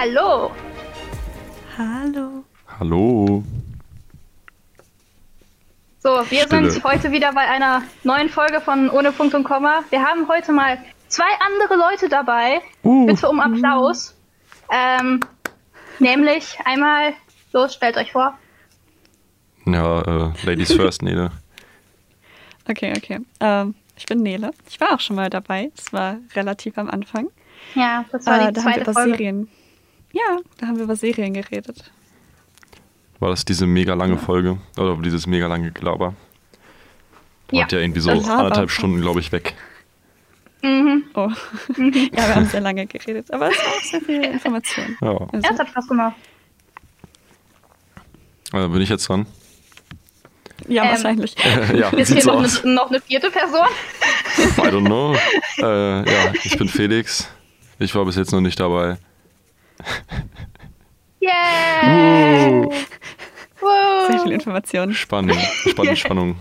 Hallo. Hallo. Hallo. So, wir Stille. sind heute wieder bei einer neuen Folge von Ohne Punkt und Komma. Wir haben heute mal zwei andere Leute dabei. Uh. Bitte um Applaus. Ähm, nämlich einmal, los, stellt euch vor. Ja, äh, Ladies first, Nele. Okay, okay. Ähm, ich bin Nele. Ich war auch schon mal dabei. Es war relativ am Anfang. Ja, das war Äh, die da haben wir zweite über Folge. Serien. Ja, da haben wir über Serien geredet. War das diese mega lange Folge? Oder dieses mega lange Gelaber? Ja, Wart ja irgendwie so anderthalb Stunden, glaube ich, weg. Mhm. Oh. ja, wir haben sehr lange geredet, aber es war auch sehr viel Information. Ja. Ja, Also, es hat Spaß gemacht. Äh, bin ich jetzt dran? ja, Ähm, wahrscheinlich. ja, Jetzt so noch aus. eine, noch eine vierte Person. I don't know. Äh, ja, ich bin Felix. Ich war bis jetzt noch nicht dabei. Yeah! Uh, Sehr viel! Information. Spannung, Spannung, Spannung.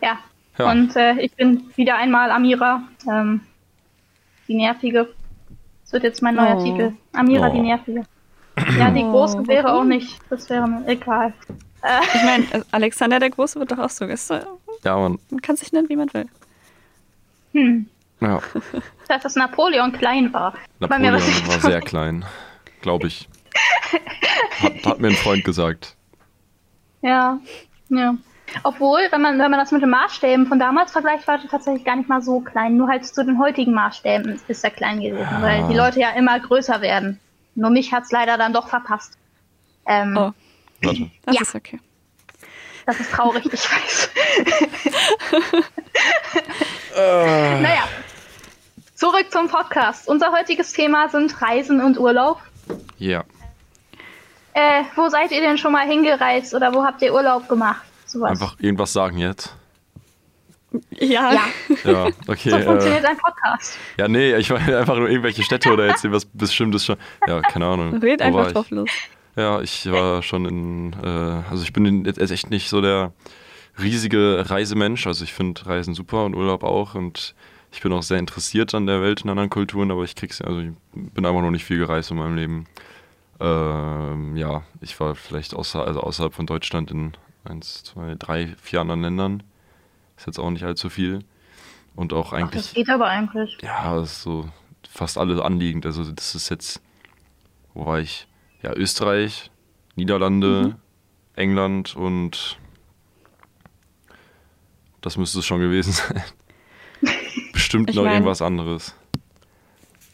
Ja. Ja. Und äh, ich bin wieder einmal Amira, ähm, die Nervige. Das wird jetzt mein neuer Oh. Titel. Amira, Oh. die Nervige. Ja, die Oh, Große wäre auch nicht. Das wäre mir egal. Äh, Ich meine, äh, Alexander der Große wird doch auch so. Ist, äh, Ja, Mann. man kann sich nennen, wie man will. hm. Ja, Dachte, dass Napoleon klein war. War mir Napoleon was nicht war sehr klein. Glaube ich. Hat, hat mir ein Freund gesagt. Ja, ja. Obwohl, wenn man, wenn man das mit den Maßstäben von damals vergleicht, war er tatsächlich gar nicht mal so klein. Nur halt zu den heutigen Maßstäben ist er klein gewesen, weil die Leute ja immer größer werden. Nur mich hat's leider dann doch verpasst. Ähm, Oh, Warte. das Ja. ist okay. Das ist traurig, ich weiß. Äh. Naja, zurück zum Podcast. Unser heutiges Thema sind Reisen und Urlaub. Ja. Äh, wo seid ihr denn schon mal hingereist oder wo habt ihr Urlaub gemacht? Sowas. Einfach irgendwas sagen jetzt. Ja, Ja, Ja, okay. so äh, funktioniert ein Podcast. ja, nee, ich meine einfach nur irgendwelche Städte oder jetzt irgendwas Bestimmtes schon. Ja, keine Ahnung. red einfach drauf los. Ja, ich war schon in, äh, also ich bin in- jetzt echt nicht so der riesige Reisemensch. Also ich finde Reisen super und Urlaub auch und ich bin auch sehr interessiert an der Welt und anderen Kulturen, aber ich krieg's, also ich bin einfach noch nicht viel gereist in meinem Leben. Ähm, ja, ich war vielleicht außer, also außerhalb von Deutschland in eins, zwei, drei, vier anderen Ländern. Ist jetzt auch nicht allzu viel. Und auch Ach, eigentlich. das geht aber eigentlich. Ja, das ist so fast alle anliegend. Also das ist jetzt, wo war ich? Ja, Österreich, Niederlande, England und das müsste es schon gewesen sein. Bestimmt Ich noch mein- irgendwas anderes.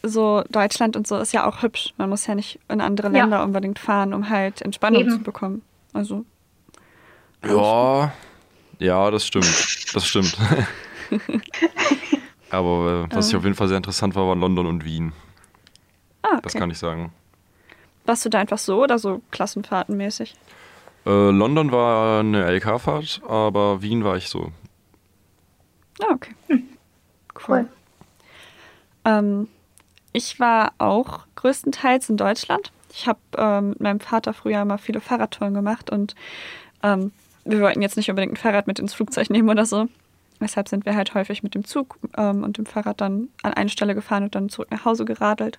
So, Deutschland und so ist ja auch hübsch. Man muss ja nicht in andere Ja. Länder unbedingt fahren, um halt Entspannung Eben. zu bekommen. Also, Ja, ja, das stimmt. Das stimmt. Aber äh, was ich auf jeden Fall sehr interessant war, waren London und Wien. ah, Das okay. kann ich sagen. Warst du da einfach so oder so klassenfahrtenmäßig? Äh, London war eine LK-Fahrt, aber Wien war ich so. Ah, okay. Cool. Cool. Ähm, ich war auch größtenteils in Deutschland. Ich habe ähm, mit meinem Vater früher immer viele Fahrradtouren gemacht und ähm, wir wollten jetzt nicht unbedingt ein Fahrrad mit ins Flugzeug nehmen oder so. Deshalb sind wir halt häufig mit dem Zug ähm, und dem Fahrrad dann an eine Stelle gefahren und dann zurück nach Hause geradelt.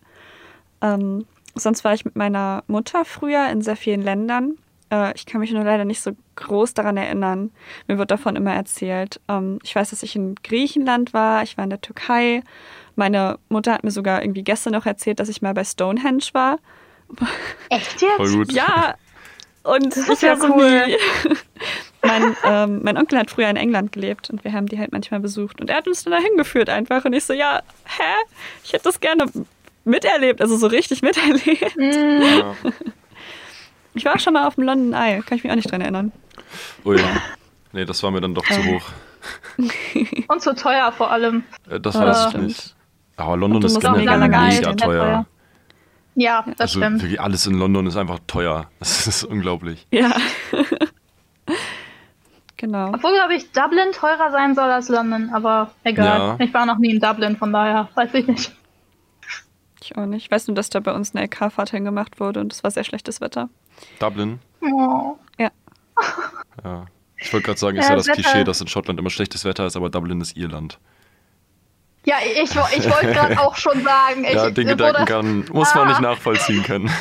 Ähm, sonst war ich mit meiner Mutter früher in sehr vielen Ländern. Äh, ich kann mich nur leider nicht so groß daran erinnern. Mir wird davon immer erzählt. Ähm, ich weiß, dass ich in Griechenland war, ich war in der Türkei. Meine Mutter hat mir sogar irgendwie gestern noch erzählt, dass ich mal bei Stonehenge war. Echt jetzt? Voll gut. Ja, und Das ich ist ja war so cool. wie- mein, ähm, mein Onkel hat früher in England gelebt und wir haben die halt manchmal besucht. Und er hat uns dann dahin geführt einfach. Und ich so, ja, hä? Ich hätte das gerne miterlebt, also so richtig miterlebt. Mm, Ja. Ich war auch schon mal auf dem London Eye, kann ich mich auch nicht dran erinnern. Ui. Nee, das war mir dann doch zu Ähm. hoch. Und zu teuer vor allem. Äh, Das Ja, weiß ich nicht. Aber London ist generell mega teuer. Ja, das Also stimmt. wirklich alles in London ist einfach teuer. Das ist unglaublich. Ja. genau. Obwohl, glaube ich, Dublin teurer sein soll als London, aber egal. Ja. Ich war noch nie in Dublin, von daher weiß ich nicht. Ich auch nicht. Ich weiß nur, dass da bei uns eine LK-Fahrt hingemacht wurde und es war sehr schlechtes Wetter. Dublin? Oh. Ja. Ja. Ich wollte gerade sagen, ist Ja, ja das Wetter- Klischee, dass in Schottland immer schlechtes Wetter ist, aber Dublin ist Irland. Ja, ich, ich wollte gerade auch schon sagen. ja, ich, den Gedanken kann, muss man nicht nachvollziehen können.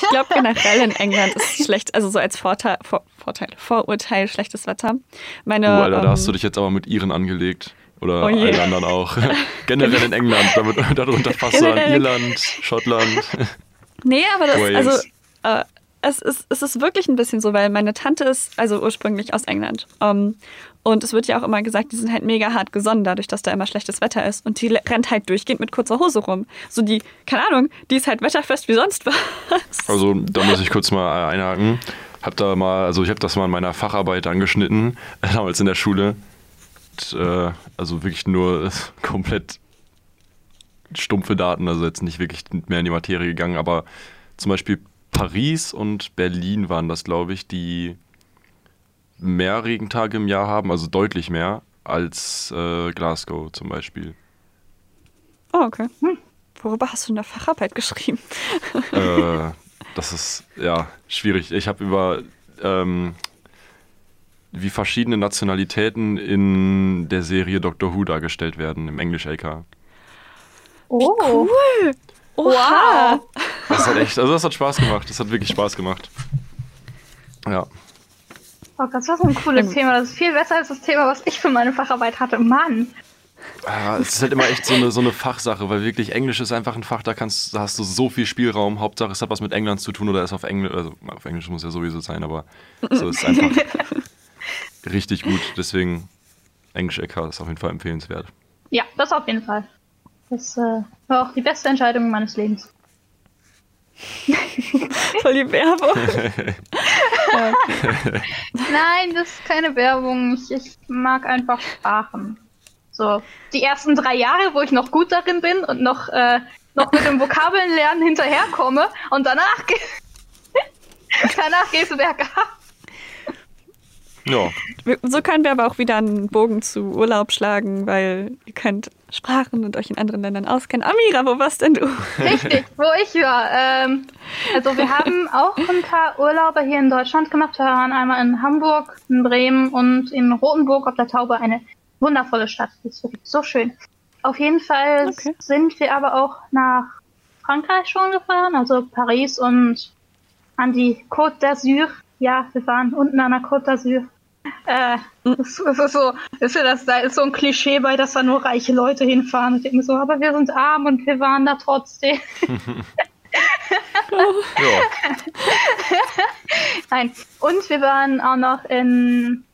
Ich glaube generell in England ist schlecht, also so als Vorteil, Vor, Vorteil Vorurteil schlechtes Wetter. Meine, oh, Alter, ähm, da hast du dich jetzt aber mit Iren angelegt. Oder Oh allen anderen auch. Generell in England. Damit, darunter fasst du an Irland, Schottland. Nee, aber das, also, äh, es, ist, es ist wirklich ein bisschen so, weil meine Tante ist also ursprünglich aus England. Ähm, und es wird ja auch immer gesagt, die sind halt mega hart gesonnen, dadurch, dass da immer schlechtes Wetter ist. Und die rennt halt durchgehend mit kurzer Hose rum. So die, keine Ahnung, die ist halt wetterfest wie sonst was. Also da muss ich kurz mal einhaken. Hab da mal, also ich habe das mal in meiner Facharbeit angeschnitten, äh, damals in der Schule. Und, äh, also wirklich nur äh, komplett stumpfe Daten, also jetzt nicht wirklich mehr in die Materie gegangen, aber zum Beispiel Paris und Berlin waren das, glaube ich, die mehr Regentage im Jahr haben, also deutlich mehr als äh, Glasgow zum Beispiel. Oh, okay. Hm. Worüber hast du in der Facharbeit geschrieben? äh, das ist ja schwierig. Ich habe über ähm, wie verschiedene Nationalitäten in der Serie Doctor Who dargestellt werden im Englisch-LK. Oh, Cool! Oha! Das hat echt, also das hat Spaß gemacht. Das hat wirklich Spaß gemacht. Ja. oh, das war so ein cooles. Thema. Das ist viel besser als das Thema, was ich für meine Facharbeit hatte. Mann. Ah, Es ist halt immer echt so eine, so eine Fachsache, weil wirklich Englisch ist einfach ein Fach, da, kannst, da hast du so viel Spielraum. Hauptsache, es hat was mit England zu tun oder ist auf Englisch, also auf Englisch muss ja sowieso sein, aber so ist einfach richtig gut. Deswegen Englisch-LK ist auf jeden Fall empfehlenswert. Ja, das auf jeden Fall. Das äh, war auch die beste Entscheidung meines Lebens. Voll die Werbung. Nein, das ist keine Werbung. Ich, ich mag einfach Sprachen. So, die ersten drei Jahre, wo ich noch gut darin bin und noch, äh, noch mit dem Vokabelnlernen hinterherkomme und danach, ge danach gehst du bergab. Ja, So können wir aber auch wieder einen Bogen zu Urlaub schlagen, weil ihr könnt Sprachen und euch in anderen Ländern auskennen. Amira, wo warst denn du? Richtig, wo ich war. Ähm, also wir haben auch ein paar Urlaube hier in Deutschland gemacht. Wir waren einmal in Hamburg, in Bremen und in Rothenburg auf der Taube. Eine wundervolle Stadt. Die ist wirklich so schön. Auf jeden Fall Okay. sind wir aber auch nach Frankreich schon gefahren, also Paris und an die Côte d'Azur. Ja, wir waren unten an der Côte d'Azur. Äh, das, das ist so, ist ja das, da ist so ein Klischee bei, dass da nur reiche Leute hinfahren und denken so, aber wir sind arm und wir waren da trotzdem. ja. Nein. Und wir waren auch noch in,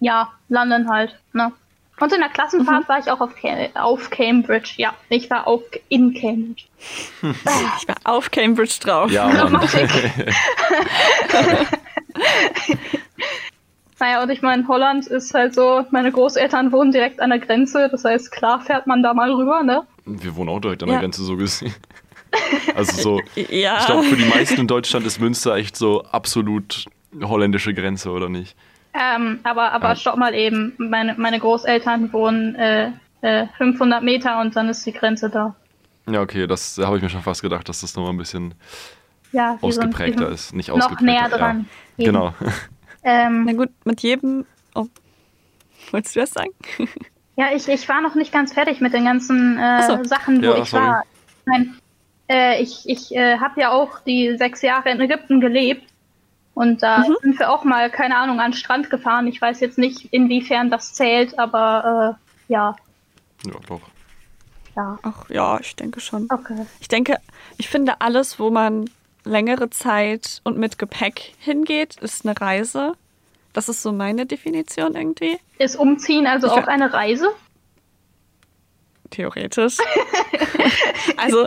ja, London halt, ne? Und in der Klassenfahrt war ich auch auf, Cam auf Cambridge. Ja, ich war auch in Cambridge. Ich war auf Cambridge drauf. Ja, Mann. Grammatik. Naja, und ich meine, Holland ist halt so, meine Großeltern wohnen direkt an der Grenze. Das heißt, klar fährt man da mal rüber, ne? Wir wohnen auch direkt an Ja. der Grenze so gesehen. Also so, Ja. ich glaube, für die meisten in Deutschland ist Münster echt so absolut holländische Grenze, oder nicht? Ähm, aber, aber Ja. stopp mal eben. Meine, meine Großeltern wohnen äh, äh, 500 Meter und dann ist die Grenze da. Ja, okay, das habe ich mir schon fast gedacht, dass das nochmal ein bisschen Ja, ausgeprägter sind ist. Nicht Noch ausgeprägter. näher dran. Ja. Genau. Ähm, Na gut, mit jedem. Oh. Wolltest du das sagen? Ja, ich, ich war noch nicht ganz fertig mit den ganzen äh, so. Sachen, wo Ja, ich sorry. war. Nein, äh, ich ich äh, habe ja auch die sechs Jahre in Ägypten gelebt. Und da Mhm. sind wir auch mal, keine Ahnung, an den Strand gefahren. Ich weiß jetzt nicht, inwiefern das zählt, aber äh, ja, Ja, doch. ja, Ach ja, ich denke schon. okay. Ich denke, ich finde alles, wo man längere Zeit und mit Gepäck hingeht, ist eine Reise. Das ist so meine Definition irgendwie. Ist Umziehen also Ich auch eine Reise? Theoretisch. also,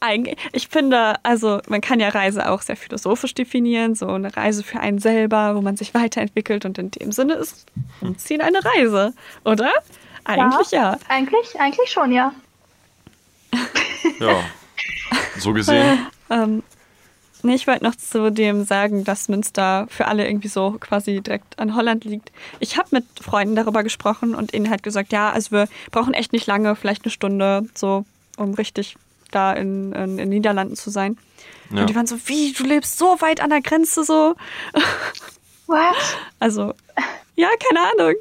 eigentlich, ich finde, also man kann ja Reise auch sehr philosophisch definieren, so eine Reise für einen selber, wo man sich weiterentwickelt und in dem Sinne ist Umziehen eine Reise, oder? Eigentlich ja. Eigentlich, eigentlich schon, ja. Ja. So gesehen. Ähm, nee, ich wollte noch zu dem sagen, dass Münster für alle irgendwie so quasi direkt an Holland liegt. Ich habe mit Freunden darüber gesprochen und ihnen halt gesagt, ja, also wir brauchen echt nicht lange, vielleicht eine Stunde, so, um richtig da in, in, in den Niederlanden zu sein. Ja. Und die waren so, wie, du lebst so weit an der Grenze so. What? Also, ja, keine Ahnung.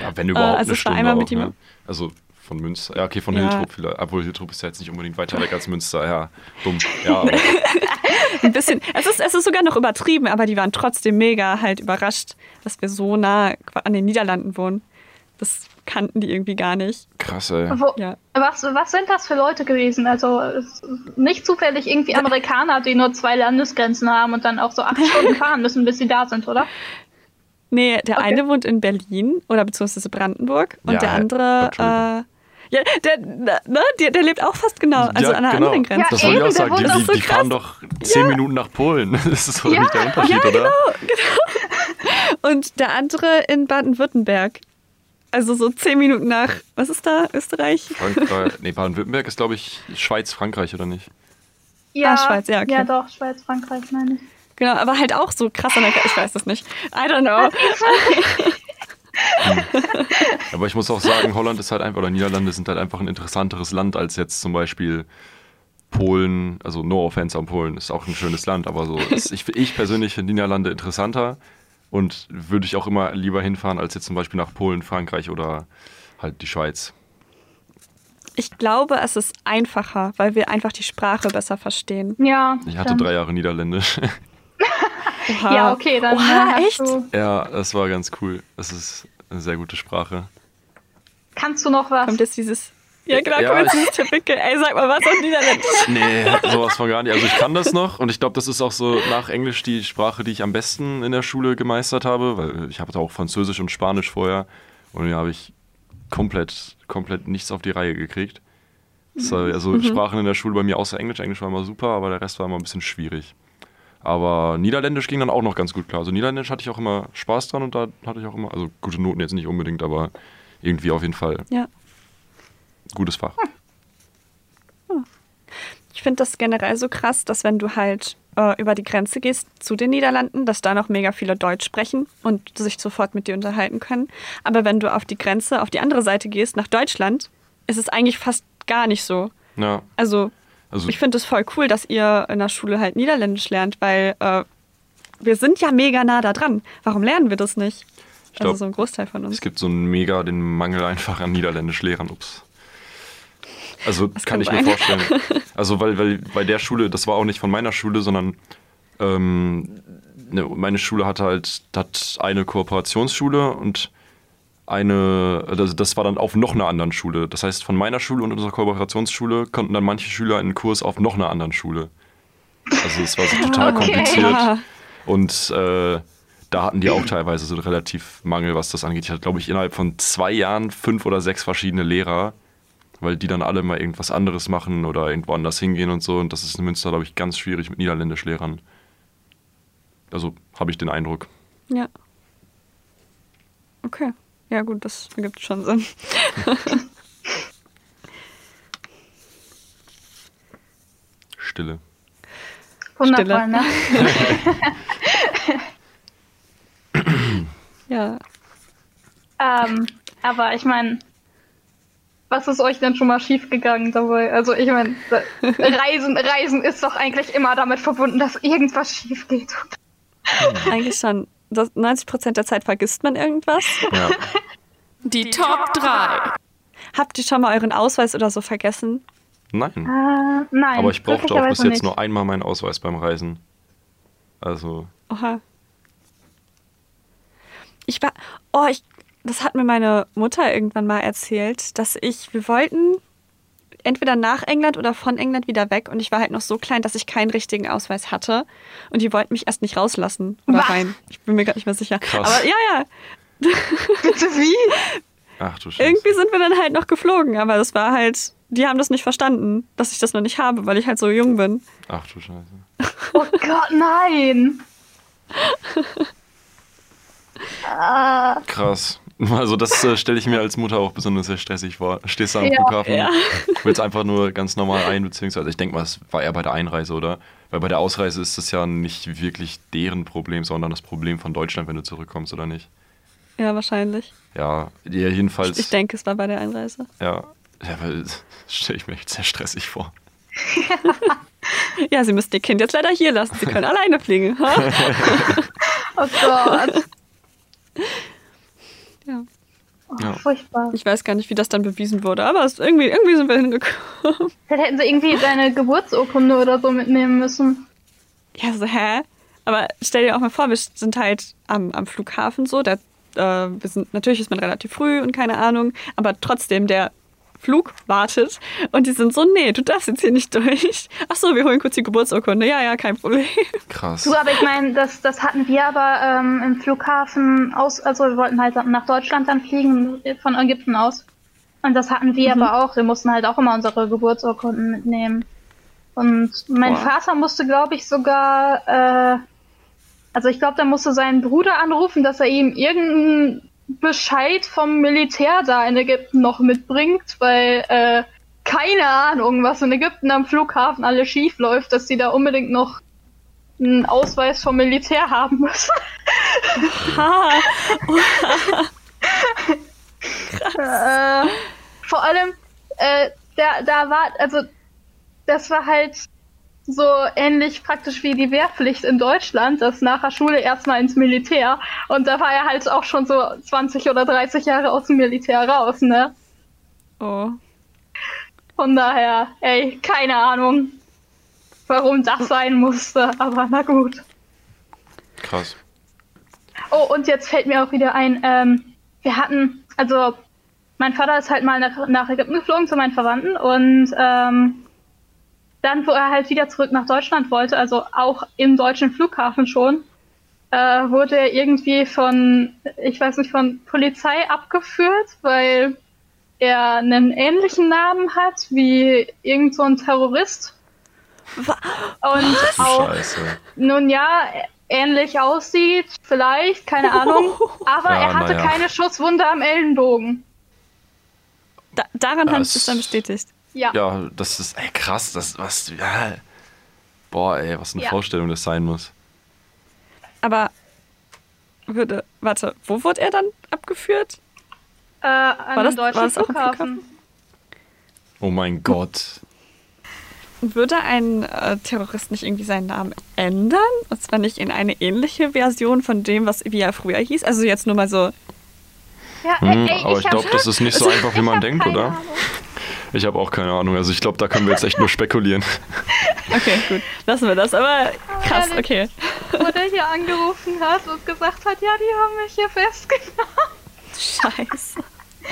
Ja, wenn überhaupt Äh, also eine war Stunde einmal auch, mit ihm- ne? Also von Münster. Ja, okay, von Ja. Hiltrup vielleicht. Obwohl Hiltrup ist ja jetzt nicht unbedingt weiter weg als Münster. Ja, dumm. Ja, aber Ein bisschen. Es ist, es ist sogar noch übertrieben, aber die waren trotzdem mega halt überrascht, dass wir so nah an den Niederlanden wohnen. Das kannten die irgendwie gar nicht. krass, ey. Wo, Ja. was, was sind das für Leute gewesen? Also es- nicht zufällig irgendwie Amerikaner, die nur zwei Landesgrenzen haben und dann auch so acht Stunden fahren müssen, bis sie da sind, oder? Nee, der Okay. eine wohnt in Berlin oder beziehungsweise Brandenburg und Ja, der andere. Ja, der, ne, der, der lebt auch fast genau, also ja, an einer genau. anderen Grenze. Das Ja, wollte ich auch sagen. Die, die, so die fahren doch zehn Minuten nach Polen. Das ist doch Ja, nicht der Unterschied, ja, oder? Und der andere in Baden-Württemberg. Also so zehn Minuten nach, was ist da, Österreich? Frankreich. Nee, Baden-Württemberg ist, glaube ich, Schweiz, Frankreich, oder nicht? Ja, Schweiz, ja, okay. Ja, doch, Schweiz, Frankreich, meine ich. Genau, aber halt auch so krass an der Grenze. Ich weiß das nicht. I don't know. Aber ich muss auch sagen, Holland ist halt einfach, oder Niederlande sind halt einfach ein interessanteres Land als jetzt zum Beispiel Polen. Also no offense an Polen, ist auch ein schönes Land, aber so, ist, ich, ich persönlich finde Niederlande interessanter und würde ich auch immer lieber hinfahren als jetzt zum Beispiel nach Polen, Frankreich oder halt die Schweiz. Ich glaube, es ist einfacher, weil wir einfach die Sprache besser verstehen. Ja. Ich hatte stimmt. drei Jahre Niederländisch. Oha. Ja, okay, dann Oha, äh, hast echt? Du, ja, das war ganz cool. Es ist eine sehr gute Sprache. kannst du noch was? Kommt jetzt dieses. Ja, genau, Ja, kommt jetzt dieses Typical. Ey, sag mal, was auf Niederländisch? Nee, sowas von gar nicht. Also ich kann das noch und ich glaube, das ist auch so nach Englisch die Sprache, die ich am besten in der Schule gemeistert habe, weil ich habe da auch Französisch und Spanisch vorher und da habe ich komplett, komplett nichts auf die Reihe gekriegt. Das war, also Sprachen in der Schule bei mir außer Englisch. Englisch war immer super, aber der Rest war immer ein bisschen schwierig. Aber Niederländisch ging dann auch noch ganz gut klar. Also Niederländisch hatte ich auch immer Spaß dran und da hatte ich auch immer, also gute Noten jetzt nicht unbedingt, aber irgendwie auf jeden Fall Ja. gutes Fach. Ich finde das generell so krass, dass wenn du halt äh, über die Grenze gehst zu den Niederlanden, dass da noch mega viele Deutsch sprechen und sich sofort mit dir unterhalten können. Aber wenn du auf die Grenze, auf die andere Seite gehst, nach Deutschland, ist es eigentlich fast gar nicht so. Ja, Also also ich finde es voll cool, dass ihr in der Schule halt Niederländisch lernt, weil äh, wir sind ja mega nah da dran. Warum lernen wir das nicht? Ich also glaub, so ein Großteil von uns. Es gibt so einen mega den Mangel einfach an Niederländisch-Lehrern. Ups. Also kann kann ich mir sein. vorstellen. Also weil, weil bei der Schule, das war auch nicht von meiner Schule, sondern ähm, ne, meine Schule hatte halt hat eine Kooperationsschule und eine, das, das war dann auf noch einer anderen Schule. Das heißt, von meiner Schule und unserer Kooperationsschule konnten dann manche Schüler einen Kurs auf noch einer anderen Schule. Also es war so total Okay. kompliziert. Und äh, da hatten die auch teilweise so relativ Mangel, was das angeht. Ich hatte, glaube ich, innerhalb von zwei Jahren fünf oder sechs verschiedene Lehrer, weil die dann alle mal irgendwas anderes machen oder irgendwo anders hingehen und so. Und das ist in Münster, glaube ich, ganz schwierig mit Niederländischlehrern. Also habe ich den Eindruck. Ja. Okay. Ja, gut, das ergibt schon Sinn. Stille. Wundervoll, Stille. ne? Ja. ähm, aber ich meine, was ist euch denn schon mal schiefgegangen dabei? Also ich meine, Reisen, Reisen ist doch eigentlich immer damit verbunden, dass irgendwas schief geht. Eigentlich schon. Das 90 Prozent der Zeit vergisst man irgendwas. Ja. Die Top 3. Habt ihr schon mal euren Ausweis oder so vergessen? Nein. Äh, nein. Aber ich brauchte auch bis jetzt nicht. nur einmal meinen Ausweis beim Reisen. Also, Oha. Ich war. Oh, ich. Das hat mir meine Mutter irgendwann mal erzählt, dass ich. Wir wollten entweder nach England oder von England wieder weg und ich war halt noch so klein, dass ich keinen richtigen Ausweis hatte und die wollten mich erst nicht rauslassen oder Was? rein. Ich bin mir gerade nicht mehr sicher. Krass. Aber ja, ja. Bitte wie? ach du Scheiße. Irgendwie sind wir dann halt noch geflogen, aber das war halt. Die haben das nicht verstanden, dass ich das noch nicht habe, weil ich halt so jung bin. Ach du Scheiße. Oh Gott, nein! Krass. Also das äh, stelle ich mir als Mutter auch besonders sehr stressig vor. Stehst du am Ja. Flughafen, Ja. willst einfach nur ganz normal ein, beziehungsweise ich denke mal, es war eher bei der Einreise, oder? Weil bei der Ausreise ist das ja nicht wirklich deren Problem, sondern das Problem von Deutschland, wenn du zurückkommst, oder nicht? Ja, wahrscheinlich. Ja, ja jedenfalls. Ich denke, es war bei der Einreise. Ja, ja weil das stelle ich mir echt sehr stressig vor. Ja, Sie müssen Ihr Kind jetzt leider hier lassen. Sie können alleine fliegen. oh Gott. Ja. furchtbar. Ich weiß gar nicht, wie das dann bewiesen wurde, aber es, irgendwie, irgendwie sind wir hingekommen. Vielleicht hätten sie irgendwie deine Geburtsurkunde oder so mitnehmen müssen. Ja, so, hä? Aber stell dir auch mal vor, wir sind halt am, am Flughafen so, da, äh, wir sind, natürlich ist man relativ früh und keine Ahnung, aber trotzdem, der Flug wartet und die sind so, nee, du darfst jetzt hier nicht durch. Ach so, wir holen kurz die Geburtsurkunde. Ja, ja, kein Problem. Krass. Du, aber ich meine, das, das hatten wir aber ähm, im Flughafen aus, also wir wollten halt nach Deutschland dann fliegen, von Ägypten aus. Und das hatten wir Mhm. aber auch. Wir mussten halt auch immer unsere Geburtsurkunden mitnehmen. Und mein Boah. Vater musste, glaube ich, sogar, äh, also ich glaube, der musste seinen Bruder anrufen, dass er ihm irgendeinen Bescheid vom Militär da in Ägypten noch mitbringt, weil, äh, keine Ahnung, was in Ägypten am Flughafen alles schief läuft, dass sie da unbedingt noch einen Ausweis vom Militär haben müssen. Ha, äh, vor allem, äh, da, da war, also, das war halt so ähnlich praktisch wie die Wehrpflicht in Deutschland, dass nach der Schule erstmal ins Militär. Und da war er halt auch schon so 20 oder 30 Jahre aus dem Militär raus, ne? oh. Von daher, ey, keine Ahnung, warum das sein musste, aber na gut. Krass. Oh, und jetzt fällt mir auch wieder ein, ähm, wir hatten, also mein Vater ist halt mal nach, nach Ägypten geflogen zu meinen Verwandten und ähm, dann, wo er halt wieder zurück nach Deutschland wollte, also auch im deutschen Flughafen schon, äh, wurde er irgendwie von, ich weiß nicht, von Polizei abgeführt, weil er einen ähnlichen Namen hat wie irgend so ein Terrorist. Wa- Und auch Scheiße. nun ja, ähnlich aussieht, vielleicht, keine Ahnung. Aber Ja, er hatte naja. keine Schusswunde am Ellenbogen. Da, daran haben sie es dann bestätigt. Ja. Ja, das ist ey, krass. Das, was, ja. Boah, ey, was eine Ja. Vorstellung das sein muss. Aber würde, warte, wo wurde er dann abgeführt? Äh, an War das- deutschen war das auch am Flughafen. Oh mein Gott. Würde ein äh, Terrorist nicht irgendwie seinen Namen ändern? Und zwar nicht in eine ähnliche Version von dem, was wie er früher hieß? Also jetzt nur mal so. Ja, Hm, ey, aber ich hab- glaube, das ist nicht so einfach, wie ich man denkt, oder? Ahnung. Ich habe auch keine Ahnung. Also ich glaube, da können wir jetzt echt nur spekulieren. Okay, gut, lassen wir das. Aber krass, ehrlich. okay. Wo der hier angerufen hat und gesagt hat, ja, die haben mich hier festgenommen. Scheiße.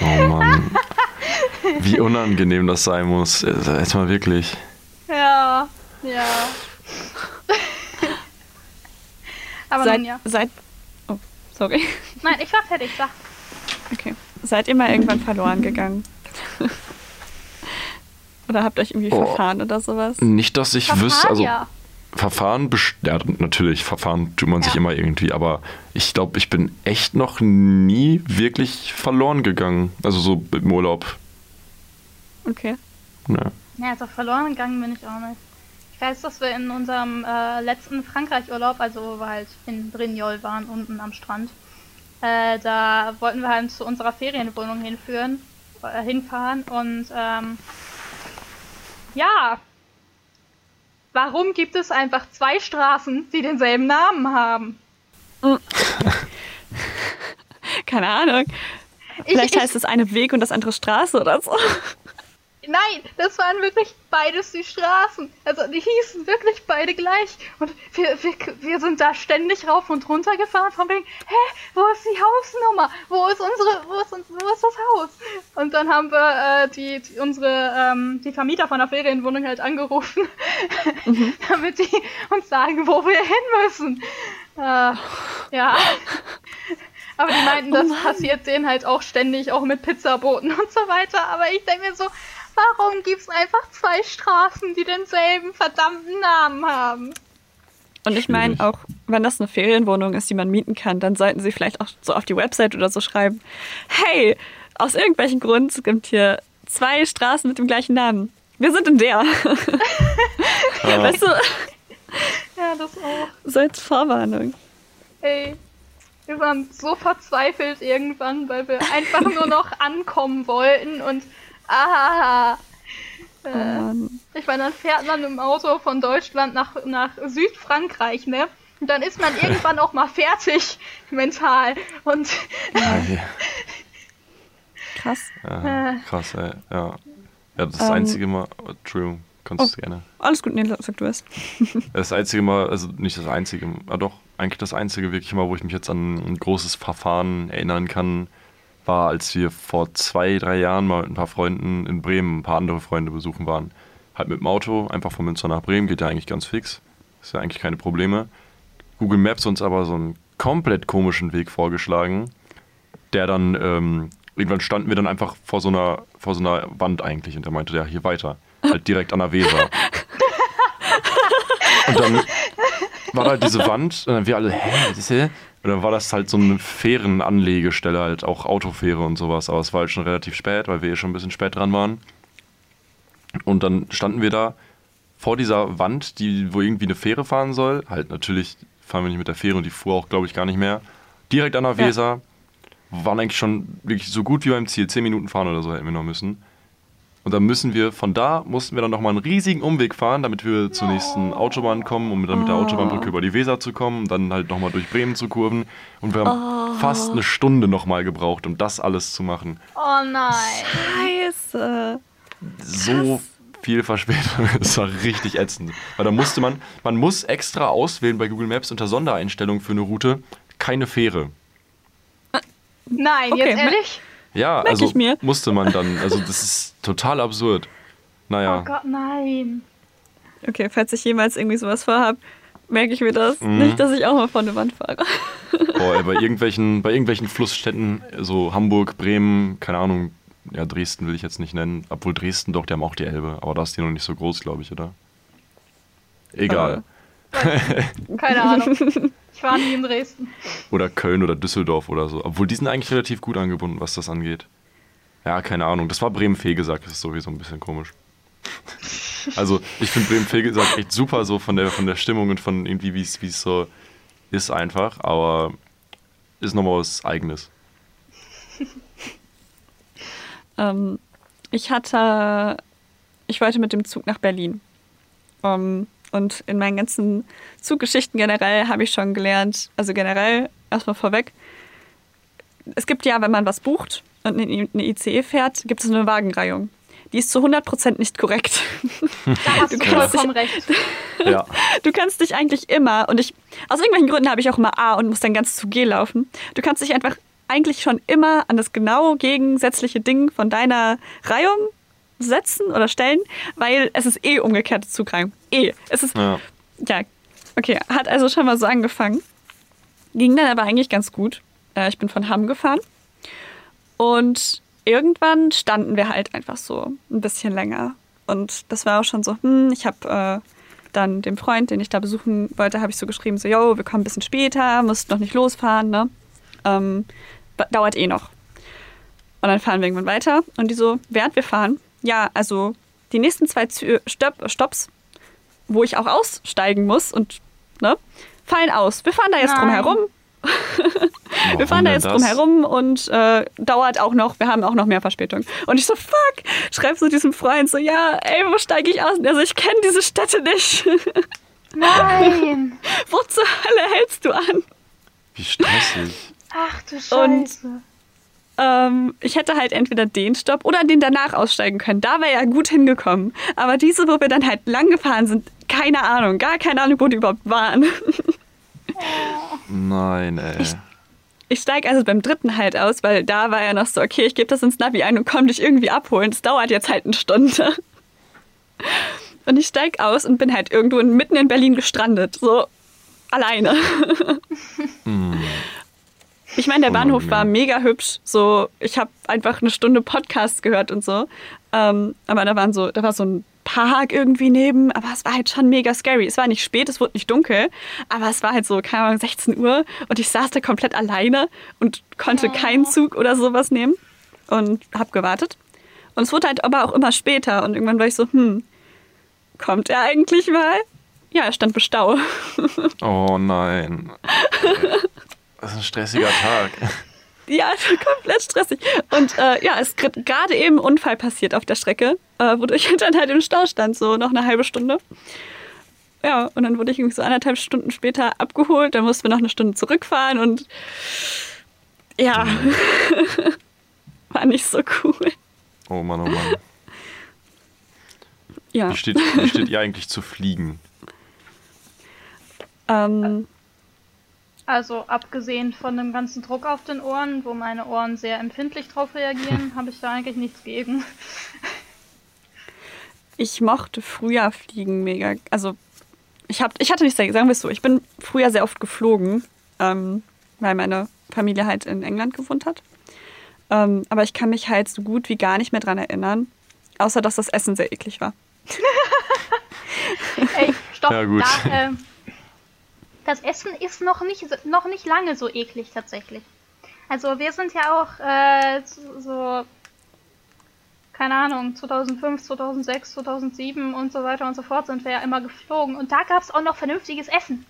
Oh Mann. Wie unangenehm das sein muss. Also Jetzt mal wirklich. Ja, ja. Aber Seit, nun ja. seit. Oh, sorry. Nein, ich war fertig, sag. Okay. Seid ihr mal irgendwann verloren gegangen? Oder habt euch irgendwie Oh. verfahren oder sowas? Nicht, dass ich wüsste, Verfahren, also ja. Verfahren, best- ja, natürlich, Verfahren tut man sich Ja. immer irgendwie, aber ich glaube, ich bin echt noch nie wirklich verloren gegangen. Also so im Urlaub. Okay. Ne. Ja, also verloren gegangen bin ich auch nicht. Ich weiß, dass wir in unserem äh, letzten Frankreich-Urlaub, also wo wir halt in Brignoles waren, unten am Strand, äh, da wollten wir halt zu unserer Ferienwohnung hinführen, äh, hinfahren und ähm, ja, warum gibt es einfach zwei Straßen, die denselben Namen haben? Keine Ahnung. Ich, Vielleicht ich, heißt das eine Weg und das andere Straße oder so. Nein, das waren wirklich beides die Straßen. Also die hießen wirklich beide gleich. Und wir, wir, wir sind da ständig rauf und runter gefahren von wegen, hä, wo ist die Hausnummer? Wo ist unsere, wo ist, uns, wo ist das Haus? Und dann haben wir äh, die, die unsere ähm, die Vermieter von der Ferienwohnung halt angerufen, damit die uns sagen, wo wir hin müssen. Äh, ja. Aber die meinten, das passiert denen halt auch ständig, auch mit Pizzaboten und so weiter. Aber ich denke mir so, warum gibt's einfach zwei Straßen, die denselben verdammten Namen haben? Und ich meine auch, wenn das eine Ferienwohnung ist, die man mieten kann, dann sollten sie vielleicht auch so auf die Website oder so schreiben, hey, aus irgendwelchen Grund es gibt hier zwei Straßen mit dem gleichen Namen. Wir sind in der. Ja. Weißt du, Ja, das auch. so als Vorwarnung. Ey, wir waren so verzweifelt irgendwann, weil wir einfach nur noch ankommen wollten und ah, Oh Mann. ich meine, dann fährt man im Auto von Deutschland nach, nach Südfrankreich, ne? Und dann ist man irgendwann auch mal fertig mental und. Krass. Ja, Äh. krass, ey. Ja. Ja, das Ähm. einzige Mal. Entschuldigung, kannst du gerne. Alles gut, nee, sag du es. Das einzige Mal, also nicht das einzige, ah doch, eigentlich das einzige wirklich Mal, wo ich mich jetzt an ein großes Verfahren erinnern kann, war, als wir vor zwei, drei Jahren mal mit ein paar Freunden in Bremen ein paar andere Freunde besuchen waren. Halt mit dem Auto, einfach von Münster nach Bremen, geht ja eigentlich ganz fix. Ist ja eigentlich keine Probleme. Google Maps uns aber so einen komplett komischen Weg vorgeschlagen, der dann, ähm, irgendwann standen wir dann einfach vor so einer, vor so einer Wand eigentlich und er meinte, ja, hier weiter. Halt direkt an der Weser. Und dann war da halt diese Wand und dann wir alle, hä, was ist hier? Und dann war das halt so eine Fährenanlegestelle, halt auch Autofähre und sowas. Aber es war halt schon relativ spät, weil wir eh schon ein bisschen spät dran waren. Und dann standen wir da vor dieser Wand, die, wo irgendwie eine Fähre fahren soll. Halt natürlich fahren wir nicht mit der Fähre und die fuhr auch, glaube ich, gar nicht mehr. Direkt an der Ja. Weser. Waren eigentlich schon wirklich so gut wie beim Ziel. Zehn Minuten fahren oder so hätten wir noch müssen. Und dann müssen wir, von da mussten wir dann nochmal einen riesigen Umweg fahren, damit wir zur nächsten Autobahn kommen, um dann mit der Autobahnbrücke über die Weser zu kommen, dann halt nochmal durch Bremen zu kurven. Und wir haben fast eine Stunde nochmal gebraucht, um das alles zu machen. Oh nein. Scheiße. So viel Verspätung, es war richtig ätzend. Weil da musste man, man muss extra auswählen bei Google Maps unter Sondereinstellungen für eine Route, keine Fähre. Nein, Okay, jetzt ehrlich? Ja, Merk also ich mir. musste man dann. Also das ist total absurd. Naja. Oh Gott, nein. Okay, falls ich jemals irgendwie sowas vorhab, merke ich mir das. Mhm. Nicht, dass ich auch mal vor eine Wand fahre. Boah, ey, bei irgendwelchen, bei irgendwelchen Flussstädten, so Hamburg, Bremen, keine Ahnung, ja, Dresden will ich jetzt nicht nennen, obwohl Dresden doch, die haben auch die Elbe, aber da ist die noch nicht so groß, glaube ich, oder? Egal. Keine Ahnung. Ich war nie in Dresden. Oder Köln oder Düsseldorf oder so. Obwohl die sind eigentlich relativ gut angebunden, was das angeht. Ja, keine Ahnung. Das war Bremen-Fee gesagt, das ist sowieso ein bisschen komisch. Also, ich finde Bremen-Fee gesagt echt super, so von der, von der Stimmung und von irgendwie, wie es wie es so ist einfach, aber ist nochmal was Eigenes. Ähm, ich hatte, ich wollte mit dem Zug nach Berlin. Ähm, und in meinen ganzen Zuggeschichten generell habe ich schon gelernt, also generell erstmal vorweg, es gibt ja, wenn man was bucht und eine ICE fährt, gibt es eine Wagenreihung. Die ist zu 100% nicht korrekt. Da hast du, vollkommen recht. Ja. Du kannst dich eigentlich immer, und ich, aus irgendwelchen Gründen habe ich auch immer A und muss dann ganz zu G laufen. Du kannst dich einfach eigentlich schon immer an das genau gegensätzliche Ding von deiner Reihung setzen oder stellen, weil es ist eh umgekehrte Zugreihung. Eh. Es ist, ja. ja, okay, hat also schon mal so angefangen. Ging dann aber eigentlich ganz gut. Äh, ich bin von Hamm gefahren. Und irgendwann standen wir halt einfach so ein bisschen länger. Und das war auch schon so, hm, ich habe äh, dann dem Freund, den ich da besuchen wollte, habe ich so geschrieben, so, yo, wir kommen ein bisschen später, musst noch nicht losfahren, ne? Ähm, dauert eh noch. Und dann fahren wir irgendwann weiter. Und die so, während wir fahren, ja, also die nächsten zwei Zü Stops, wo ich auch aussteigen muss und, ne, fallen aus. Wir fahren da jetzt drum Nein. herum. Wir fahren da jetzt das? drum herum und äh, dauert auch noch, wir haben auch noch mehr Verspätung. Und ich so, fuck, schreib so diesem Freund so, ja, ey, wo steige ich aus? Und er so, ich kenne diese Städte nicht. Nein. wo zur Hölle hältst du an? Wie stressig. Ach du Und- Scheiße. Ähm, ich hätte halt entweder den Stopp oder den danach aussteigen können. Da wäre ja gut hingekommen. Aber diese, wo wir dann halt lang gefahren sind, keine Ahnung, gar keine Ahnung, wo die überhaupt waren. Nein, ey. Ich steige also beim dritten halt aus, weil da war ja noch so, okay, ich gebe das ins Navi ein und komm dich irgendwie abholen. Es dauert jetzt halt eine Stunde. Und ich steige aus und bin halt irgendwo mitten in Berlin gestrandet. So alleine. Ich meine, der Bahnhof war mega hübsch. So, ich habe einfach eine Stunde Podcast gehört und so. Ähm, aber da waren so, da war so ein Park irgendwie neben, aber es war halt schon mega scary. Es war nicht spät, es wurde nicht dunkel, aber es war halt so, keine Ahnung, 16 Uhr und ich saß da komplett alleine und konnte keinen Zug oder sowas nehmen und habe gewartet. Und es wurde halt aber auch immer später und irgendwann war ich so, hm, kommt er eigentlich mal? Ja, er stand im Stau. Oh nein. Das ist ein stressiger Tag. Ja, komplett stressig. Und äh, ja, es ist gerade eben ein Unfall passiert auf der Strecke, äh, wodurch ich dann halt im Stau stand, so noch eine halbe Stunde. Ja, und dann wurde ich irgendwie so anderthalb Stunden später abgeholt. Dann mussten wir noch eine Stunde zurückfahren und ja, war war nicht so cool. Oh Mann, oh Mann. Ja. Wie steht, wie steht ihr eigentlich zu fliegen? Ähm, Also abgesehen von dem ganzen Druck auf den Ohren, wo meine Ohren sehr empfindlich drauf reagieren, habe ich da eigentlich nichts gegen. ich mochte früher fliegen mega. Also ich, hab, ich hatte nicht sehr, sagen wir es so, ich bin früher sehr oft geflogen, ähm, weil meine Familie halt in England gewohnt hat. Ähm, aber ich kann mich halt so gut wie gar nicht mehr dran erinnern, außer dass das Essen sehr eklig war. Ey, stopp, Ja, gut. Da, ähm, das Essen ist noch nicht, noch nicht lange so eklig tatsächlich. Also wir sind ja auch äh, so, so, keine Ahnung, 2005, 2006, 2007 und so weiter und so fort sind wir ja immer geflogen. Und da gab es auch noch vernünftiges Essen.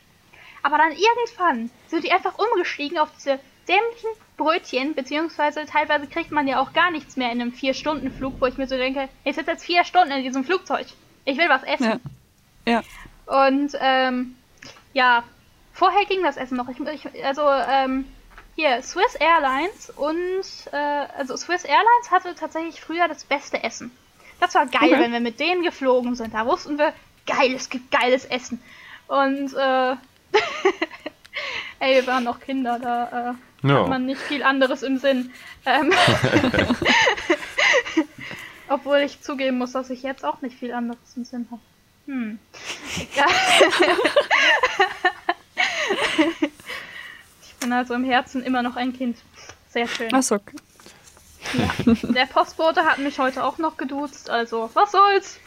Aber dann irgendwann sind die einfach umgestiegen auf diese dämlichen Brötchen, beziehungsweise teilweise kriegt man ja auch gar nichts mehr in einem Vier-Stunden-Flug, wo ich mir so denke, ich sitze jetzt vier Stunden in diesem Flugzeug. Ich will was essen. Ja. Ja. Und ähm, ja, vorher ging das Essen noch. Ich, ich, also ähm, hier, Swiss Airlines und äh, also Swiss Airlines hatte tatsächlich früher das beste Essen. Das war geil, Okay. wenn wir mit denen geflogen sind. Da wussten wir, geil, es gibt geiles Essen. Und äh, ey, wir waren noch Kinder, da äh, Ja. hat man nicht viel anderes im Sinn. Ähm, Obwohl ich zugeben muss, dass ich jetzt auch nicht viel anderes im Sinn habe. Hm. Egal. ich bin also im Herzen immer noch ein Kind. Sehr schön. Achso, okay. Der Postbote hat mich heute auch noch geduzt, also was soll's?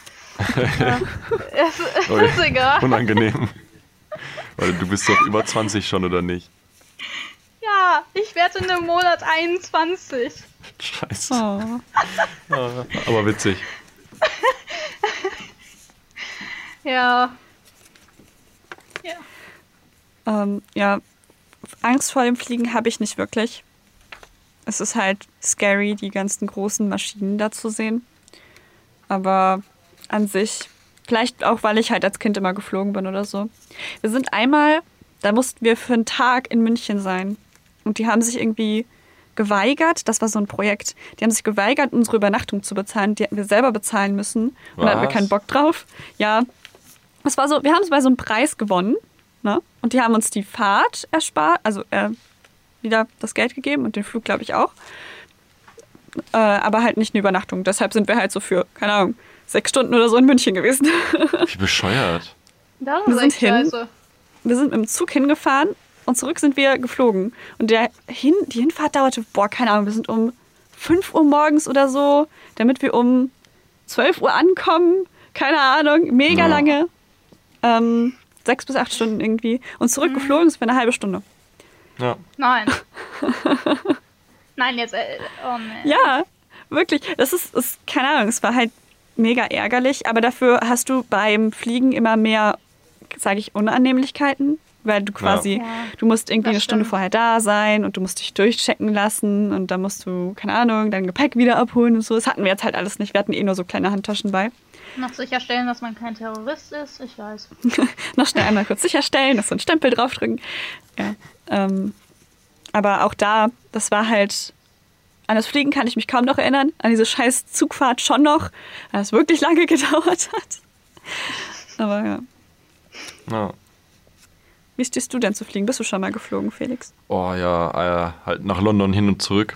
ja, es, es Okay. ist egal. Unangenehm. Weil du bist doch über 20 schon, oder nicht? Ja, ich werde in einem Monat 21. Scheiße. Oh. Aber witzig. Ja. Ja. Ähm, ja, Angst vor dem Fliegen habe ich nicht wirklich. Es ist halt scary, die ganzen großen Maschinen da zu sehen. Aber an sich, vielleicht auch, weil ich halt als Kind immer geflogen bin oder so. Wir sind einmal, da mussten wir für einen Tag in München sein. Und die haben sich irgendwie geweigert, das war so ein Projekt, die haben sich geweigert, unsere Übernachtung zu bezahlen. Die hätten wir selber bezahlen müssen. Und da hatten wir Was? keinen Bock drauf. Ja, es war so, wir haben es bei so einem Preis gewonnen. Ne? Und die haben uns die Fahrt erspart, also äh, wieder das Geld gegeben und den Flug, glaube ich, auch. Äh, aber halt nicht eine Übernachtung. Deshalb sind wir halt so für, keine Ahnung, sechs Stunden oder so in München gewesen. Wie bescheuert. Das Wir sind hin. scheiße. wir sind mit dem Zug hingefahren und zurück sind wir geflogen. Und der hin, die Hinfahrt dauerte, boah, keine Ahnung, wir sind um 5 Uhr morgens oder so, damit wir um 12 Uhr ankommen. Keine Ahnung, mega Ja. lange. Ähm, sechs bis acht Stunden irgendwie. Und zurückgeflogen ist für eine halbe Stunde. Ja. Nein. Nein, jetzt. Äh, oh nee. Ja, wirklich. Das ist, ist, keine Ahnung, es war halt mega ärgerlich, aber dafür hast du beim Fliegen immer mehr, sage ich, Unannehmlichkeiten, weil du quasi, Ja. du musst irgendwie Das eine Stunde stimmt. vorher da sein und du musst dich durchchecken lassen und dann musst du, keine Ahnung, dein Gepäck wieder abholen und so. Das hatten wir jetzt halt alles nicht. Wir hatten eh nur so kleine Handtaschen bei. Noch sicherstellen, dass man kein Terrorist ist, ich weiß. Noch schnell einmal kurz sicherstellen, dass so ein Stempel draufdrücken. Ja. Ähm, aber auch da, das war halt. An das Fliegen kann ich mich kaum noch erinnern. An diese scheiß Zugfahrt schon noch, weil es wirklich lange gedauert hat. Aber ja. ja. Wie stehst du denn zu fliegen? Bist du schon mal geflogen, Felix? Oh ja, äh, halt nach London hin und zurück.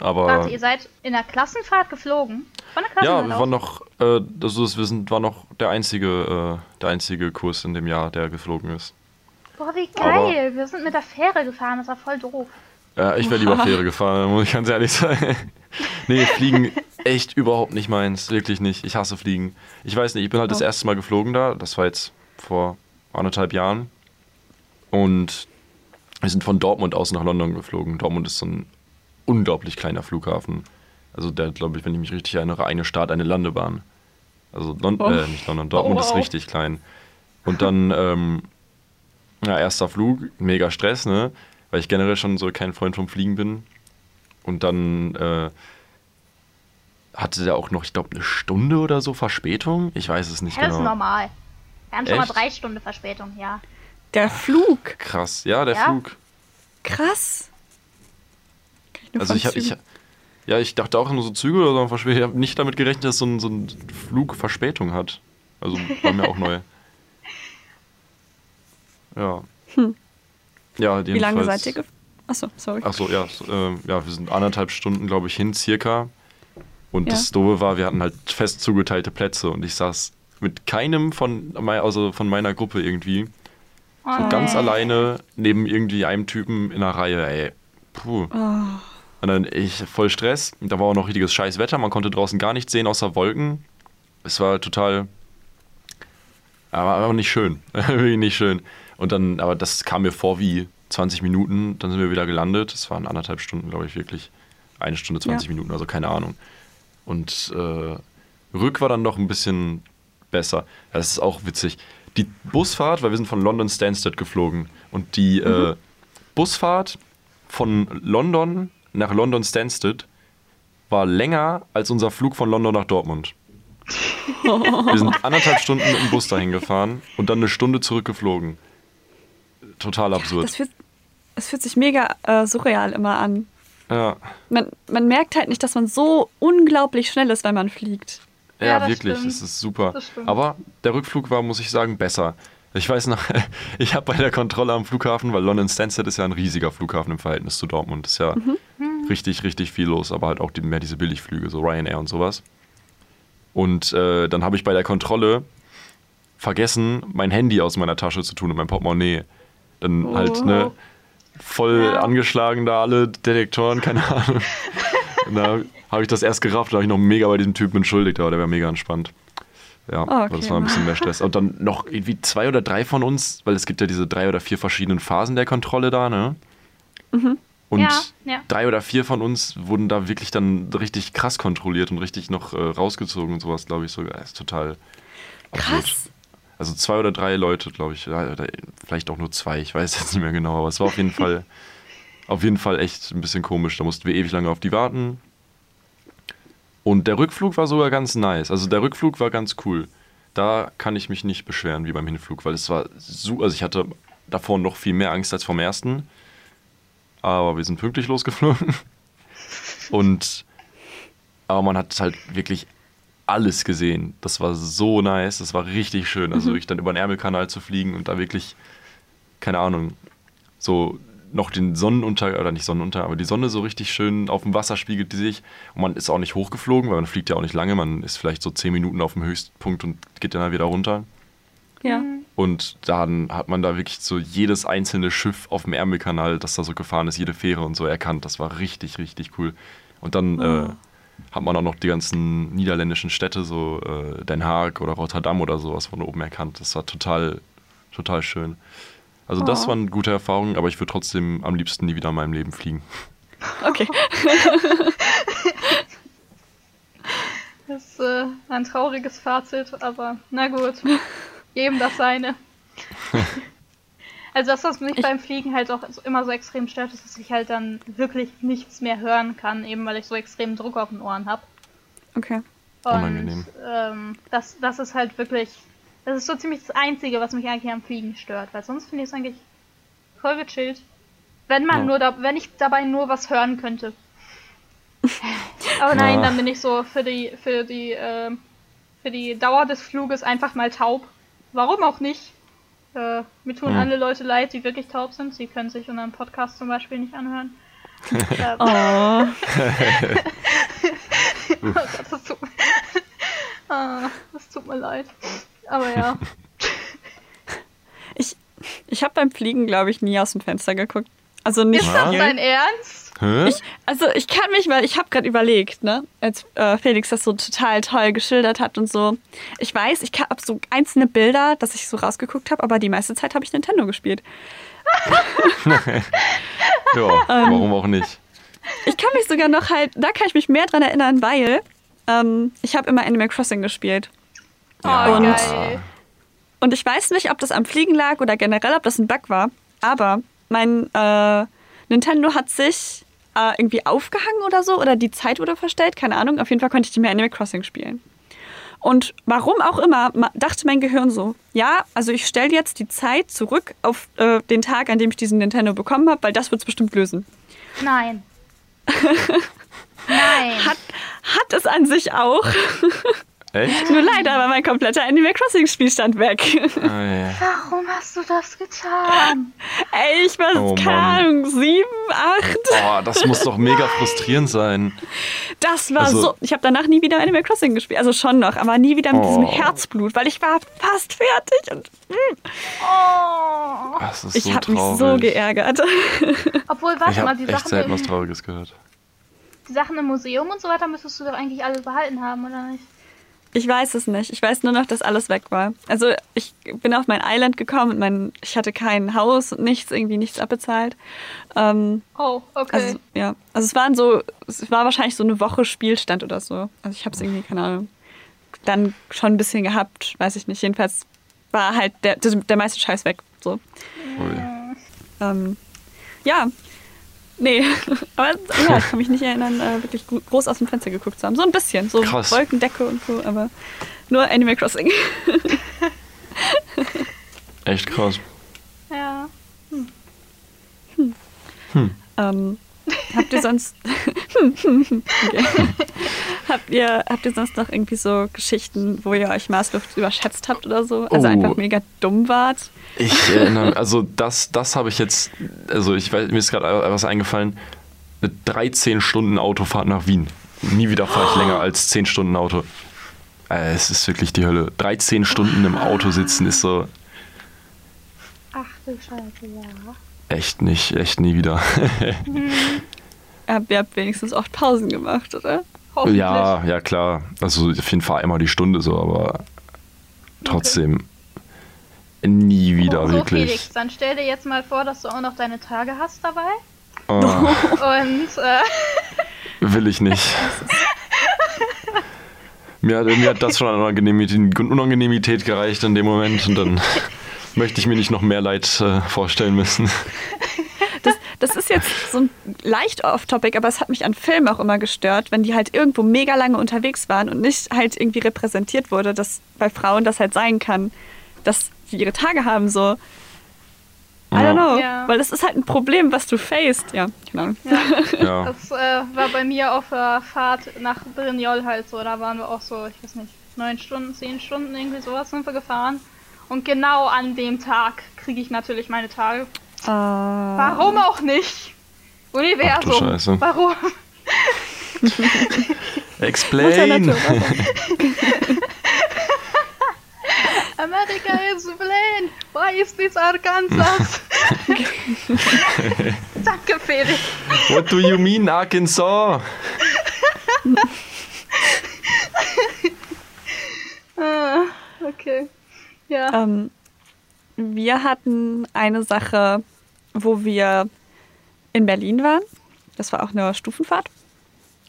Aber Warte, ihr seid in der Klassenfahrt geflogen? Von der ja, wir waren noch, äh, das ist, wir sind, war noch der einzige, äh, der einzige Kurs in dem Jahr, der geflogen ist. Boah, wie Aber- geil. Wir sind mit der Fähre gefahren, das war voll doof. Äh, ich wäre lieber Fähre gefahren, muss ich ganz ehrlich sagen. nee, Fliegen echt überhaupt nicht meins, wirklich nicht. Ich hasse Fliegen. Ich weiß nicht, ich bin halt das Oh. erste Mal geflogen da, das war jetzt vor anderthalb Jahren. Und wir sind von Dortmund aus nach London geflogen. Dortmund ist so ein unglaublich kleiner Flughafen. Also der, glaube ich, wenn ich mich richtig erinnere, eine Start, eine Landebahn. Also Lon Oh. äh, nicht London, Dortmund Oh, ist richtig klein. Und dann, ähm, ja, erster Flug, mega Stress, ne? Weil ich generell schon so kein Freund vom Fliegen bin. Und dann äh, hatte der auch noch, ich glaube, eine Stunde oder so Verspätung. Ich weiß es nicht Ja, das ist genau. normal. Wir haben schon mal Echt? drei Stunden Verspätung, ja. Der Flug. Krass, ja, der Ja? Flug. Krass. Nur Also ich habe ich. Ja, ich dachte auch nur so Züge oder so. Ich habe nicht damit gerechnet, dass so ein, so ein Flug Verspätung hat. Also war mir auch neu. Ja. Hm. Ja, Wie lange seid ihr gefahren? Achso, sorry. Achso, ja, äh, ja, wir sind anderthalb Stunden, glaube ich, hin, circa. Und Ja. das Doofe war, wir hatten halt fest zugeteilte Plätze und ich saß mit keinem von, also von meiner Gruppe irgendwie Oh, so ganz alleine neben irgendwie einem Typen in einer Reihe, ey. Puh. Oh. Und dann ich voll Stress. Da war auch noch richtiges Scheißwetter. Man konnte draußen gar nichts sehen außer Wolken. Es war total. Aber, aber nicht schön. Wirklich nicht schön. Und dann, aber das kam mir vor wie 20 Minuten. Dann sind wir wieder gelandet. Es waren anderthalb Stunden, glaube ich, wirklich. Eine Stunde, 20 Ja. Minuten, also keine Ahnung. Und äh, Rück war dann noch ein bisschen besser. Das ist auch witzig. Die Busfahrt, weil wir sind von London Stansted geflogen. Und die äh, Busfahrt von London nach London Stansted war länger als unser Flug von London nach Dortmund. Wir sind anderthalb Stunden im Bus dahin gefahren und dann eine Stunde zurückgeflogen. Total absurd. Das fühlt, es fühlt sich mega äh, surreal immer an. Ja, Man, man merkt halt nicht, dass man so unglaublich schnell ist, wenn man fliegt. ja, Ja, das wirklich, stimmt. es ist super. Aber der Rückflug war, muss ich sagen, besser. Ich weiß noch, ich habe bei der Kontrolle am Flughafen, weil London Stansted ist ja ein riesiger Flughafen im Verhältnis zu Dortmund, ist ja richtig, richtig viel los, aber halt auch die, mehr diese Billigflüge, so Ryanair und sowas. Und äh, dann habe ich bei der Kontrolle vergessen, mein Handy aus meiner Tasche zu tun und mein Portemonnaie. Dann halt, ne, voll Ja. angeschlagen da alle Detektoren, keine Ahnung. Und da habe ich das erst gerafft, da habe ich noch mega bei diesem Typen entschuldigt, aber der war mega entspannt. Ja, das okay. war ein bisschen mehr Stress. Und dann noch irgendwie zwei oder drei von uns, weil es gibt ja diese drei oder vier verschiedenen Phasen der Kontrolle da, ne? Und Ja, ja. drei oder vier von uns wurden da wirklich dann richtig krass kontrolliert und richtig noch äh, rausgezogen und sowas, glaube ich sogar. Das ist total absurd. Krass. Also zwei oder drei Leute, glaube ich. Ja, Vielleicht auch nur zwei, ich weiß jetzt nicht mehr genau, aber es war auf jeden Fall, auf jeden Fall echt ein bisschen komisch. Da mussten wir ewig lange auf die warten. Und der Rückflug war sogar ganz nice. Also der Rückflug war ganz cool. Da kann ich mich nicht beschweren wie beim Hinflug, weil es war so, also ich hatte davor noch viel mehr Angst als vom ersten. Aber wir sind pünktlich losgeflogen. Und aber man hat halt wirklich alles gesehen. Das war so nice, das war richtig schön. Also ich dann über den Ärmelkanal zu fliegen und da wirklich, keine Ahnung, so noch den Sonnenunter, oder nicht Sonnenunter, aber die Sonne so richtig schön auf dem Wasser spiegelt die sich. Und man ist auch nicht hochgeflogen, weil man fliegt ja auch nicht lange. Man ist vielleicht so zehn Minuten auf dem Höchstpunkt und geht dann wieder runter. Ja. Und dann hat man da wirklich so jedes einzelne Schiff auf dem Ärmelkanal, das da so gefahren ist, jede Fähre und so erkannt. Das war richtig, richtig cool. Und dann äh, hat man auch noch die ganzen niederländischen Städte, so äh, Den Haag oder Rotterdam oder sowas von oben erkannt. Das war total, total schön. Also das Oh. waren gute Erfahrungen, aber ich würde trotzdem am liebsten nie wieder in meinem Leben fliegen. Okay. Das ist äh, ein trauriges Fazit, aber na gut. Jedem das seine. Also das, was mich Ich- beim Fliegen halt auch so- immer so extrem stört, ist, dass ich halt dann wirklich nichts mehr hören kann, eben weil ich so extremen Druck auf den Ohren habe. Okay. Und Unangenehm. ähm, das, das ist halt wirklich, das ist so ziemlich das Einzige, was mich eigentlich am Fliegen stört, weil sonst finde ich es eigentlich voll gechillt. Wenn man Ja. nur da, wenn ich dabei nur was hören könnte. Aber nein, Ja. dann bin ich so für die, für die, ähm, für die Dauer des Fluges einfach mal taub. Warum auch nicht? Äh, mir tun Hm. alle Leute leid, die wirklich taub sind. Sie können sich unseren Podcast zum Beispiel nicht anhören. ähm, Oh. Oh Gott, das tut, ah, das tut mir leid. Aber ja. Ich, ich habe beim Fliegen, glaube ich, nie aus dem Fenster geguckt. Also nicht Ist das dein Ernst? Ich, also ich kann mich, weil ich habe gerade überlegt, ne, als äh, Felix das so total toll geschildert hat und so. Ich weiß, ich habe so einzelne Bilder, dass ich so rausgeguckt habe, aber die meiste Zeit habe ich Nintendo gespielt. ja, Ähm. warum auch nicht? Ich kann mich sogar noch halt, da kann ich mich mehr dran erinnern, weil ähm, ich habe immer Animal Crossing gespielt. Oh, Und- geil. Und ich weiß nicht, ob das am Fliegen lag oder generell, ob das ein Bug war, aber mein äh, Nintendo hat sich äh, irgendwie aufgehangen oder so oder die Zeit wurde verstellt, keine Ahnung. Auf jeden Fall konnte ich nicht mehr Animal Crossing spielen. Und warum auch immer, dachte mein Gehirn so, ja, also ich stelle jetzt die Zeit zurück auf äh, den Tag, an dem ich diesen Nintendo bekommen habe, weil das wird es bestimmt lösen. Nein. Nein. Hat, hat es an sich auch. Echt? Nur leider war mein kompletter Animal Crossing Spielstand weg. Ah, ja. Warum hast du das getan? Ey, ich war, Oh, keine. Ahnung, sieben, acht. Boah, das muss doch mega frustrierend sein. Das war Also- so. Ich habe danach nie wieder Animal Crossing gespielt. Also schon noch, aber nie wieder mit diesem Oh. Herzblut, weil ich war fast fertig und mm, Oh. Das ist ich so habe mich traurig. so geärgert. Obwohl, warte Ich mal, habe die echt Sachen, selten was Trauriges gehört. die Sachen im Museum und so weiter müsstest du doch eigentlich alle behalten haben, oder nicht? Ich weiß es nicht. Ich weiß nur noch, dass alles weg war. Also ich bin auf mein Island gekommen und mein, ich hatte kein Haus und nichts, irgendwie nichts abbezahlt. Ähm, Oh, okay. Also ja, also es waren so, es war wahrscheinlich so eine Woche Spielstand oder so. Also ich habe es irgendwie, keine Ahnung, dann schon ein bisschen gehabt, weiß ich nicht. Jedenfalls war halt der, der, der meiste Scheiß weg. So. Ui. Ähm, ja, nee, aber ja, ich kann mich nicht erinnern, äh, wirklich gro- groß aus dem Fenster geguckt zu haben. So ein bisschen, so Krass. Wolkendecke und so, aber nur Animal Crossing. Echt krass. ja. Ähm, habt ihr sonst okay. habt ihr habt ihr sonst noch irgendwie so Geschichten, wo ihr euch maßlos überschätzt habt oder so? Also Oh. einfach mega dumm wart? Ich erinnere also das, das habe ich jetzt, also ich weiß, mir ist gerade was eingefallen, eine 13 Stunden Autofahrt nach Wien. Nie wieder fahre ich länger als 10 Stunden Auto. Äh, Es ist wirklich die Hölle. 13 Stunden im Auto sitzen ist so Ach du Scheiße, ja. Echt nicht, echt nie wieder. Habt ihr habt wenigstens oft Pausen gemacht, oder? Hoffentlich. ja, ja klar. Also auf jeden Fall einmal die Stunde so, aber trotzdem nie wieder so, wirklich. Felix, dann stell dir jetzt mal vor, dass du auch noch deine Tage hast dabei. Oh, Und äh, will ich nicht. Mir hat, mir hat das schon an Unangenemität gereicht in dem Moment und dann möchte ich mir nicht noch mehr Leid äh, vorstellen müssen. Das, das ist jetzt so ein leicht off-topic, aber es hat mich an Filmen auch immer gestört, wenn die halt irgendwo mega lange unterwegs waren und nicht halt irgendwie repräsentiert wurde, dass bei Frauen das halt sein kann, dass die ihre Tage haben so. I don't know. Ja. Weil das ist halt ein Problem, was du faced. Ja, genau. Ja. das äh, war bei mir auf der Fahrt nach Brignoles halt so. Da waren wir auch so, ich weiß nicht, neun Stunden, zehn Stunden, irgendwie sowas sind wir gefahren. Und genau an dem Tag kriege ich natürlich meine Tage. Ah. Warum auch nicht? Universum. Ach du Scheiße. Warum? Explain! Natur. America is plain. Why is this Arkansas? Danke, Felix. What do you mean, Arkansas? Ah, okay. Ja. Ähm, wir hatten eine Sache, wo wir in Berlin waren. Das war auch eine Stufenfahrt.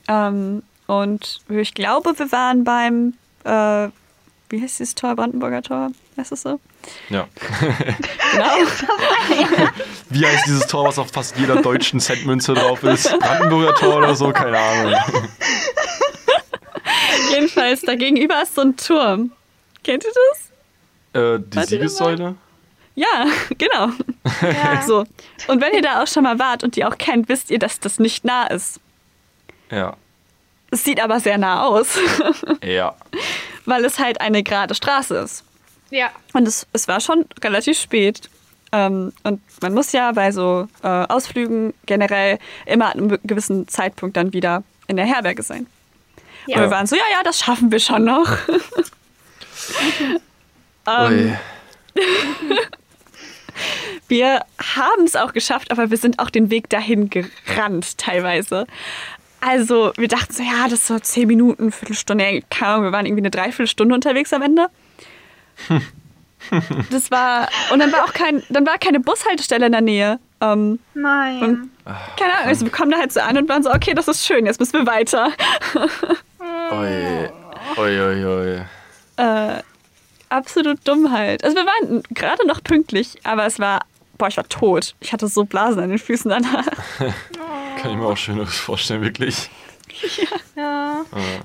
Ähm, und ich glaube, wir waren beim, äh, wie heißt dieses Tor? Brandenburger Tor? Heißt es so? Ja. Genau. Wie heißt dieses Tor, was auf fast jeder deutschen Centmünze drauf ist? Brandenburger Tor oder so? Keine Ahnung. Jedenfalls, da gegenüber ist so ein Turm. Kennt ihr das? Äh, die Siegessäule? Ja, genau. ja. So. Und wenn ihr da auch schon mal wart und die auch kennt, wisst ihr, dass das nicht nah ist. Ja. Es sieht aber sehr nah aus, Ja. weil es halt eine gerade Straße ist. ja. Und es, es war schon relativ spät. Ähm, und man muss ja bei so äh, Ausflügen generell immer an einem gewissen Zeitpunkt dann wieder in der Herberge sein. Ja. Und wir waren so, ja, ja, das schaffen wir schon noch. Ähm. Wir haben es auch geschafft, aber wir sind auch den Weg dahin gerannt teilweise. Also wir dachten so, ja, das ist so zehn Minuten, Viertelstunde, ja, keine Ahnung, wir waren irgendwie eine Dreiviertelstunde unterwegs am Ende. Das war, und dann war auch kein, dann war keine Bushaltestelle in der Nähe. Ähm, Nein. Und- keine Ahnung, also wir kommen da halt so an und waren so, okay, das ist schön, jetzt müssen wir weiter. Ui. Ui, ui, ui. Äh, absolut dumm halt. Also wir waren gerade noch pünktlich, aber es war, boah, ich war tot. Ich hatte so Blasen an den Füßen danach. Kann ich mir auch Schöneres vorstellen, wirklich. ja. Äh.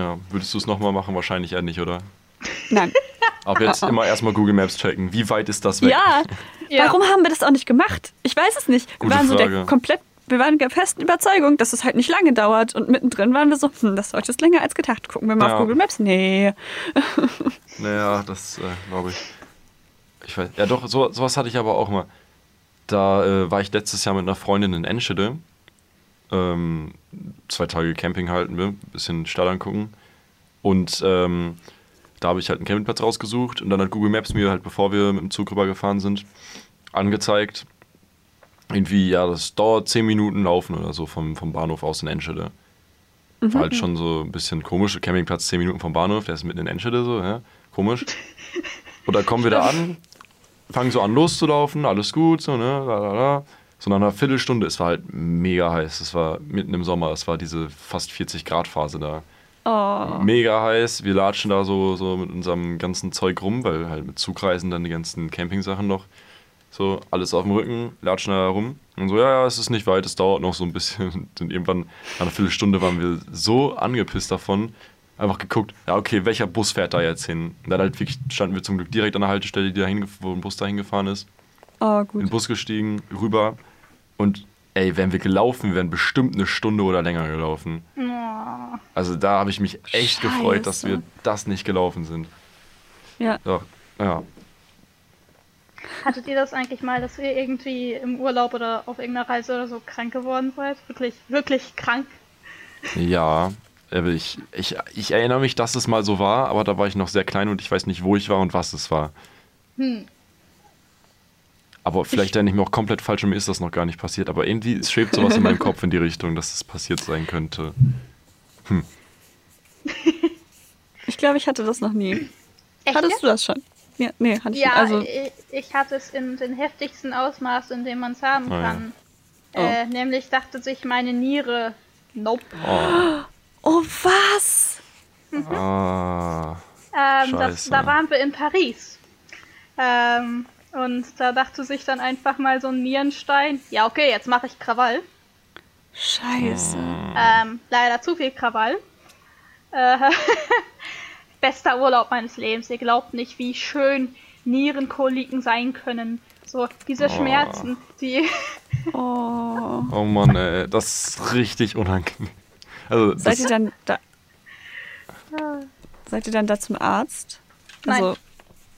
Ja, würdest du es nochmal machen? Wahrscheinlich eher nicht, oder? Nein. Ab jetzt immer erstmal Google Maps checken. Wie weit ist das weg? Ja, Ja. warum haben wir das auch nicht gemacht? Ich weiß es nicht. Wir Gute waren so der Frage. komplett, wir waren der festen Überzeugung, dass es halt nicht lange dauert. Und mittendrin waren wir so, hm, das dauert jetzt länger als gedacht. Gucken wir mal Ja. auf Google Maps. Nee. Naja, das äh, glaube ich. Ich weiß. Ja, doch, so, sowas hatte ich aber auch mal. Da äh, war ich letztes Jahr mit einer Freundin in Enschede. Ähm, zwei Tage Camping halten wir, bisschen Stadt angucken. Und ähm, da habe ich halt einen Campingplatz rausgesucht und dann hat Google Maps mir halt, bevor wir mit dem Zug rübergefahren sind, angezeigt, irgendwie, ja, das dauert 10 Minuten laufen oder so vom, vom Bahnhof aus in Enschede. War halt schon so ein bisschen komisch. Campingplatz 10 Minuten vom Bahnhof, der ist mitten in Enschede so, ja, komisch. Und dann kommen wir da an, fangen so an loszulaufen, alles gut, so, ne, la, la, la. So nach einer Viertelstunde, es war halt mega heiß. Es war mitten im Sommer, es war diese fast 40 Grad Phase da. Oh. Mega heiß. Wir latschen da so, so mit unserem ganzen Zeug rum, weil halt mit Zugreisen dann die ganzen Campingsachen noch so alles auf dem Rücken, latschen da rum. Und so, ja, ja, es ist nicht weit, es dauert noch so ein bisschen. Und irgendwann nach einer Viertelstunde waren wir so angepisst davon, einfach geguckt, ja, okay, welcher Bus fährt da jetzt hin? Und dann halt wirklich standen wir zum Glück direkt an der Haltestelle, die da hingef- wo ein Bus da hingefahren ist. Oh, In den gut. Bus gestiegen, rüber. Und ey, wären wir gelaufen, wir wären bestimmt eine Stunde oder länger gelaufen. Oh. Also da habe ich mich echt gefreut, dass Scheiße. wir das nicht gelaufen sind. Ja. Doch, ja. Hattet ihr das eigentlich mal, dass ihr irgendwie im Urlaub oder auf irgendeiner Reise oder so krank geworden seid? Wirklich, wirklich krank? Ja, ich, ich, ich erinnere mich, dass es mal so war, aber da war ich noch sehr klein und ich weiß nicht, wo ich war und was es war. Hm. Aber vielleicht, wenn ich mir auch komplett falsch bin, ist das noch gar nicht passiert. Aber irgendwie schwebt sowas in meinem Kopf in die Richtung, dass es passiert sein könnte. Ich glaube, ich hatte das noch nie. Echt? Hattest du das schon? Ja, nee, hatte ich Ja, nicht. Also, ich, ich hatte es in den heftigsten Ausmaß, in dem man es haben Oh ja. kann. Oh. Äh, nämlich dachte sich meine Niere, nope. Oh, oh, was? ah, Ähm, das, Scheiße. da waren wir in Paris. Ähm, und da dachte sich dann einfach mal so ein Nierenstein, ja okay, jetzt mache ich Krawall. Scheiße. Ähm, leider zu viel Krawall. Äh, bester Urlaub meines Lebens. Ihr glaubt nicht, wie schön Nierenkoliken sein können. So, diese Schmerzen, die. Oh. oh Mann, ey, das ist richtig unangenehm. Also, Seid ihr dann da? Seid ihr dann da zum Arzt? Also, nein?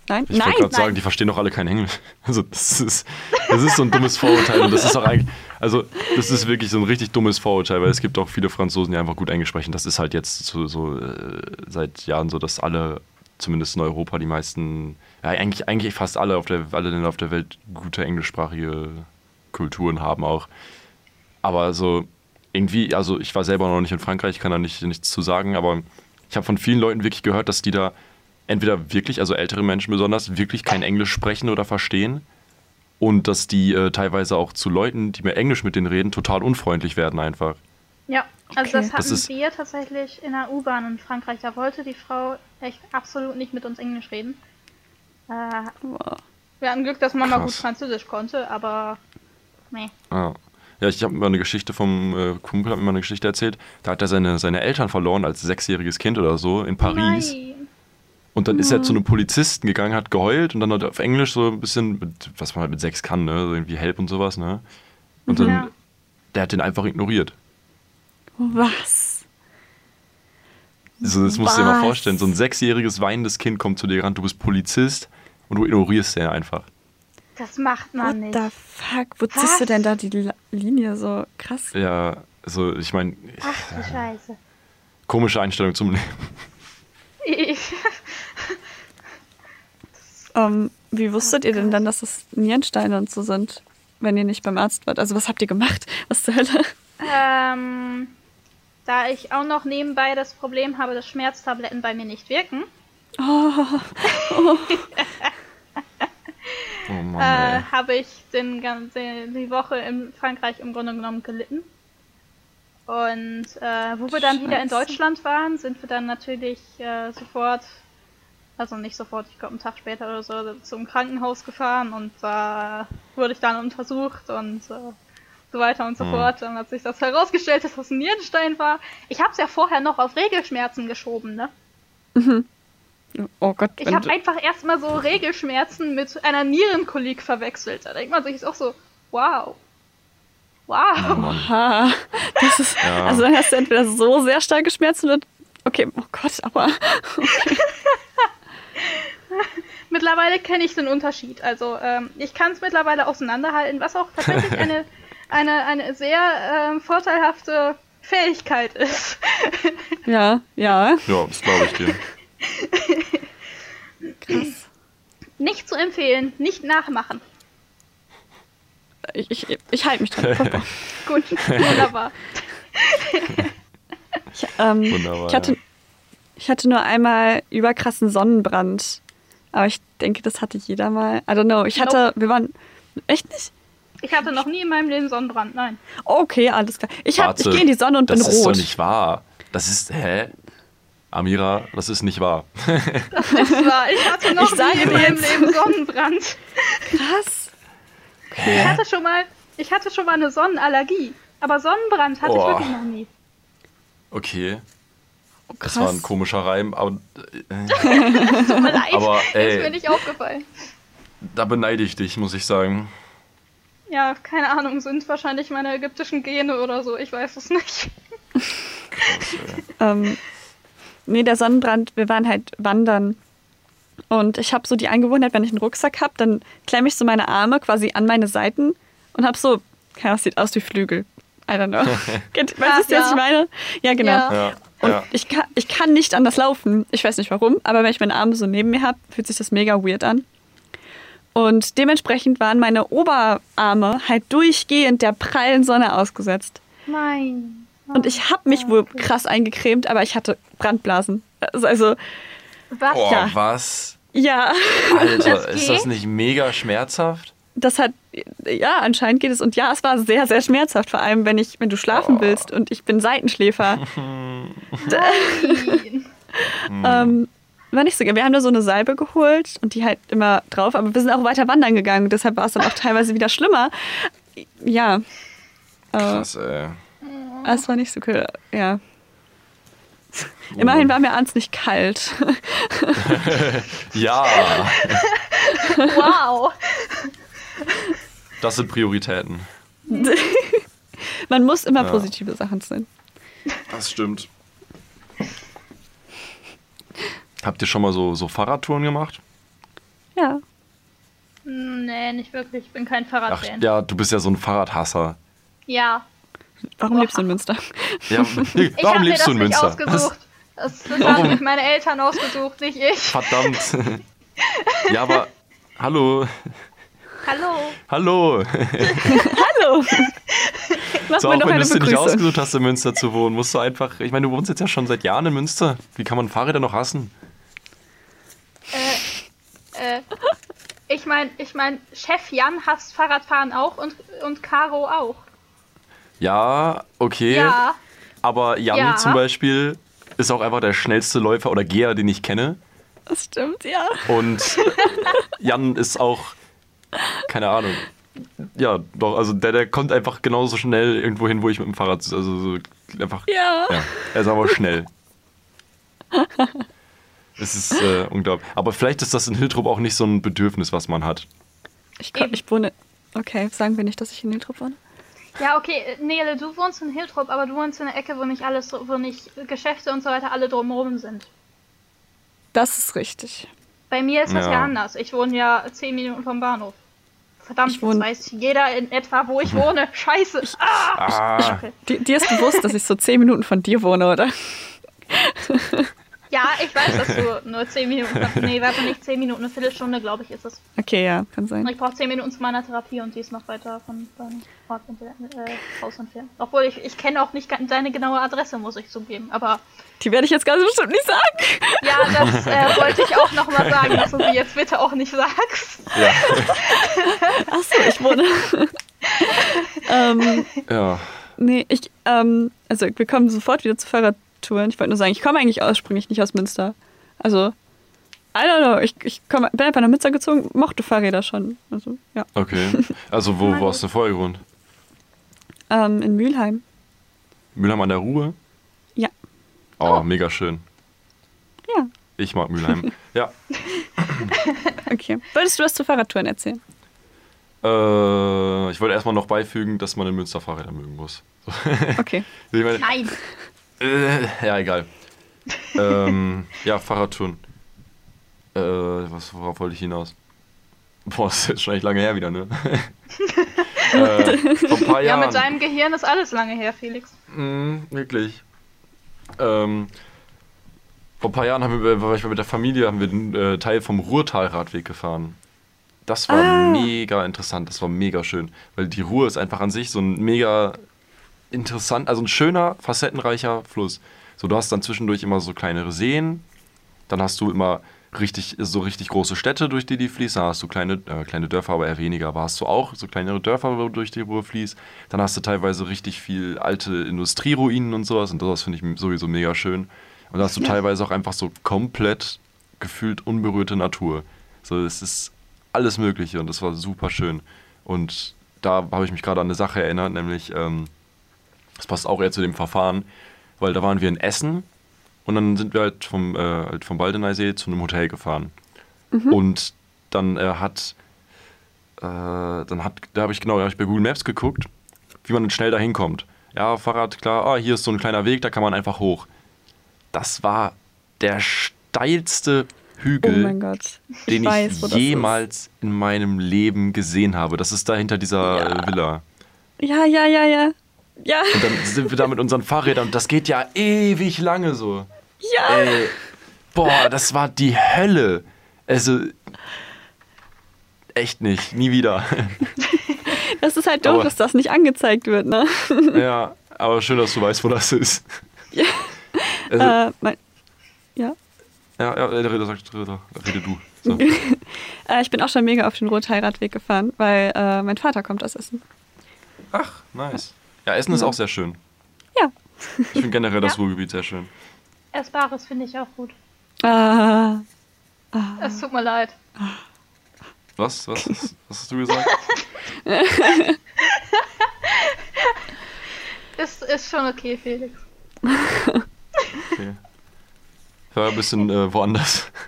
Ich nein. wollte gerade nein. sagen, die verstehen doch alle kein Englisch. Also, das ist, das ist so ein dummes Vorurteil. Und das ist auch eigentlich, also, das ist wirklich so ein richtig dummes Vorurteil, weil es gibt auch viele Franzosen, die einfach gut Englisch sprechen. Das ist halt jetzt so, so äh, seit Jahren so, dass alle, zumindest in Europa, die meisten, ja, eigentlich, eigentlich fast alle, auf der, alle Länder auf der Welt gute englischsprachige Kulturen haben auch. Aber so irgendwie, also ich war selber noch nicht in Frankreich, ich kann da nicht, nichts zu sagen, aber ich habe von vielen Leuten wirklich gehört, dass die da entweder wirklich, also ältere Menschen besonders, wirklich kein Englisch sprechen oder verstehen und dass die äh, teilweise auch zu Leuten, die mir Englisch mit denen reden, total unfreundlich werden einfach. Ja, also Okay. das hatten Das wir tatsächlich in der U-Bahn in Frankreich. Da wollte die Frau echt absolut nicht mit uns Englisch reden. Äh, wir hatten Glück, dass Mama Krass. gut Französisch konnte, aber. Nee. Ja, ja ich habe mal eine Geschichte vom äh, Kumpel, hat mir mal eine Geschichte erzählt. Da hat er seine, seine Eltern verloren als sechsjähriges Kind oder so in Paris. Nein. Und dann ist er zu einem Polizisten gegangen, hat geheult und dann hat er auf Englisch so ein bisschen, mit, was man halt mit sechs kann, ne? So irgendwie Help und sowas, ne? Und dann, Ja. der hat den einfach ignoriert. Was? Also das musst du dir mal Was? vorstellen. So ein sechsjähriges weinendes Kind kommt zu dir ran, du bist Polizist und du ignorierst den einfach. Das macht man What nicht. the fuck? Wo ziehst du Was? denn da die Linie so krass? Ja, also ich meine, Ach du Scheiße. komische Einstellung zum Leben. Ähm, wie wusstet Oh ihr denn dann, dass es Nierensteine und so sind, wenn ihr nicht beim Arzt wart? Also was habt ihr gemacht? Was zur Hölle? ähm, da ich auch noch nebenbei das Problem habe, dass Schmerztabletten bei mir nicht wirken, Oh, Oh Mann, äh, habe ich den ganzen, die Woche in Frankreich im Grunde genommen gelitten. Und äh, wo wir dann wieder in Scheiße. Deutschland waren, sind wir dann natürlich äh, sofort, also nicht sofort, ich glaube einen Tag später oder so, zum Krankenhaus gefahren und da wurde ich dann untersucht und äh, so weiter und so Hm. fort. Dann hat sich das herausgestellt, dass das ein Nierenstein war. Ich habe es ja vorher noch auf Regelschmerzen geschoben, ne? oh Gott. Ich habe einfach erstmal so Regelschmerzen mit einer Nierenkolik verwechselt. Da denkt man sich auch so, wow. Wow. Mann. Ha, das ist, Ja. also dann hast du entweder so sehr starke Schmerzen oder, okay, oh Gott, aber, Mittlerweile kenne ich den Unterschied. Also ähm, ich kann es mittlerweile auseinanderhalten, was auch tatsächlich eine, eine, eine sehr ähm, vorteilhafte Fähigkeit ist. ja, ja, Ja, das glaube ich dir. krass. Nicht zu empfehlen, nicht nachmachen. Ich, ich, ich halte mich dran. Gut, wunderbar. Ich, ähm, Wunderbar, ich, hatte, ja. Ich hatte nur einmal überkrassen Sonnenbrand. Aber ich denke, das hatte jeder mal. I don't know. Ich hatte, wir waren, echt nicht? Ich hatte noch nie in meinem Leben Sonnenbrand, nein. Okay, alles klar. Ich, hab, ich gehe in die Sonne und das bin ist rot. doch nicht wahr. Das ist, hä? Amira, das ist nicht wahr. Das ist wahr. Ich hatte noch Ich nie in meinem Leben Sonnenbrand. Krass. Ich hatte schon mal, ich hatte schon mal eine Sonnenallergie. Aber Sonnenbrand hatte Oh. ich wirklich noch nie. Okay, Oh, das war ein komischer Reim, aber äh, Tut mir leid, Aber, ey. ist mir nicht aufgefallen. da beneide ich dich, muss ich sagen. Ja, keine Ahnung, sind wahrscheinlich meine ägyptischen Gene oder so, ich weiß es nicht. Ähm, nee, der Sonnenbrand, wir waren halt wandern. Und ich habe so die Angewohnheit, wenn ich einen Rucksack habe, dann klemme ich so meine Arme quasi an meine Seiten und habe so, keine Ahnung, sieht aus wie Flügel. I don't know. Weißt du, was ja. ich meine? Ja, genau. Ja. Und ja. ich, kann, ich kann nicht anders laufen. Ich weiß nicht warum, aber wenn ich meine Arme so neben mir habe, fühlt sich das mega weird an. Und dementsprechend waren meine Oberarme halt durchgehend der prallen Sonne ausgesetzt. Nein. Und ich habe mich wohl krass eingecremt, aber ich hatte Brandblasen. Also, also Was? Oh, ja. was? ja, Alter, Das ist das nicht mega schmerzhaft? Das hat, ja, anscheinend geht es. Und ja, es war sehr, sehr schmerzhaft, vor allem wenn ich, wenn du schlafen willst und ich bin Seitenschläfer. Ähm, war nicht so geil. Wir haben da so eine Salbe geholt und die halt immer drauf, aber wir sind auch weiter wandern gegangen. Deshalb war es dann auch teilweise wieder schlimmer. Ja. Äh, Krass, ey. es war nicht so cool. Ja. Immerhin war mir abends nicht kalt. Ja, Wow. Das sind Prioritäten. Man muss immer Ja. positive Sachen sehen. Das stimmt. Habt ihr schon mal so, so Fahrradtouren gemacht? Ja. Nee, nicht wirklich. Ich bin kein Ach Fahrradfan. ja, du bist ja so ein Fahrradhasser. Ja. Warum lebst du in Münster? Ja, nee, Ich warum lebst du in nicht Münster? ausgesucht. Das, das Warum? haben sich meine Eltern ausgesucht, nicht ich. Verdammt. ja, aber hallo, Hallo. hallo. Hallo! Mach So, auch wenn du es dir nicht ausgesucht hast, in Münster zu wohnen, musst du einfach. Ich meine, du wohnst jetzt ja schon seit Jahren in Münster. Wie kann man Fahrräder noch hassen? Äh, ich meine, ich mein, Chef Jan hasst Fahrradfahren auch und, und Caro auch. Ja, okay. Ja. Aber Jan Ja. zum Beispiel ist auch einfach der schnellste Läufer oder Geher, den ich kenne. Das stimmt, ja. Und Jan ist auch, keine Ahnung. Ja, doch, also der, der kommt einfach genauso schnell irgendwo hin, wo ich mit dem Fahrrad, also so einfach, Ja. ja, er ist aber schnell. Es ist äh, unglaublich. Aber vielleicht ist das in Hiltrup auch nicht so ein Bedürfnis, was man hat. Ich, komm, ich wohne. Okay, sagen wir nicht, dass ich in Hiltrup wohne. Ja, okay, Nele, du wohnst in Hiltrup, aber du wohnst in einer Ecke, wo nicht alles, wo nicht Geschäfte und so weiter alle drumherum sind. Das ist richtig. Bei mir ist das ja, Ja. anders. Ich wohne ja zehn Minuten vom Bahnhof. Verdammt, Ich wohne- weiß jeder in etwa, wo ich wohne. Scheiße. Ah, Ah, Di- Dir ist bewusst, dass ich so zehn Minuten von dir wohne, oder? ja, ich weiß, dass du nur zehn Minuten. Nee, warte nicht zehn Minuten, eine Viertelstunde, glaube ich, ist es. Okay, ja, kann sein. Ich brauche zehn Minuten zu meiner Therapie und die ist noch weiter von deinem Ort entfernt, äh, Haus entfernt. Obwohl ich, ich kenne auch nicht deine genaue Adresse, muss ich zugeben. Aber Die werde ich jetzt ganz bestimmt nicht sagen. ja, das äh, wollte ich auch nochmal sagen, dass du sie jetzt bitte auch nicht sagst. ja. Achso, ich wohne. ähm, ja. nee, ich, ähm, also wir kommen sofort wieder zu Fahrradtouren. Ich wollte nur sagen, ich komme eigentlich ursprünglich nicht aus Münster. Also, I don't know, ich, ich komm, bin einfach nach Münster gezogen, mochte Fahrräder schon. Also, ja. Okay. Also, wo, hast du vorher gewohnt? Ähm, in Mülheim. Mülheim an der Ruhr? Ja. Oh, mega schön. Ja, Ich mag Mülheim. ja. okay. Würdest du was zu Fahrradtouren erzählen? Äh, ich wollte erstmal noch beifügen, dass man in Münster Fahrräder mögen muss. Okay. Meine, Nein. Äh, ja, egal. ähm, ja, Fahrradtouren. Äh, was, worauf wollte ich hinaus? Boah, das ist jetzt schon echt lange her wieder, ne? äh, vor ein paar Ja, Jahren. mit deinem Gehirn ist alles lange her, Felix. Mhm, wirklich. Ähm, vor ein paar Jahren haben wir, war ich mit der Familie, haben wir den äh, Teil vom Ruhrtalradweg gefahren. Das war Ah. mega interessant, das war mega schön. Weil die Ruhr ist einfach an sich so ein mega interessant, also ein schöner, facettenreicher Fluss. So, du hast dann zwischendurch immer so kleinere Seen, dann hast du immer richtig, so richtig große Städte, durch die die fließt, dann hast du kleine, äh, kleine Dörfer, aber eher weniger, aber hast du auch so kleinere Dörfer, durch die Ruhr fließt. Dann hast du teilweise richtig viel alte Industrieruinen und sowas und das finde ich sowieso mega schön. Und da hast du teilweise auch einfach so komplett gefühlt unberührte Natur. So, es ist alles Mögliche und das war super schön. Und da habe ich mich gerade an eine Sache erinnert, nämlich, ähm, das passt auch eher zu dem Verfahren, weil da waren wir in Essen und dann sind wir halt vom, äh, halt vom Baldeneysee zu einem Hotel gefahren. Und dann äh, hat, äh, dann hat, da habe ich genau, da habe ich bei Google Maps geguckt, wie man schnell da hinkommt. Ja, Fahrrad, klar, ah, hier ist so ein kleiner Weg, da kann man einfach hoch. Das war der steilste Oh Hügel, mein Gott. Ich den weiß, ich jemals in meinem Leben gesehen habe. Das ist da hinter dieser Ja. Villa. Ja, ja, ja, ja. Ja, Und dann sind wir da mit unseren Fahrrädern und das geht ja ewig lange so. ja. Ey, boah, das war die Hölle. Also, echt nicht, nie wieder. Das ist halt doof, Aber- dass das nicht angezeigt wird, ne? ja, aber schön, dass du weißt, wo das ist. Ja. Also, Äh, mein, ja. ja, ja, rede, sag, rede, rede du. So. Äh, ich bin auch schon mega auf den Rotheiratweg gefahren, weil äh, mein Vater kommt aus Essen. Ach, nice. Ja, Essen ist auch sehr schön. Ja. Ich finde generell das Ja. Ruhrgebiet sehr schön. Essbares finde ich auch gut. Ah, Es tut mir leid. Was? Was, was, hast du gesagt? Ist, ist schon okay, Felix. Okay. Ich war ein bisschen äh, woanders.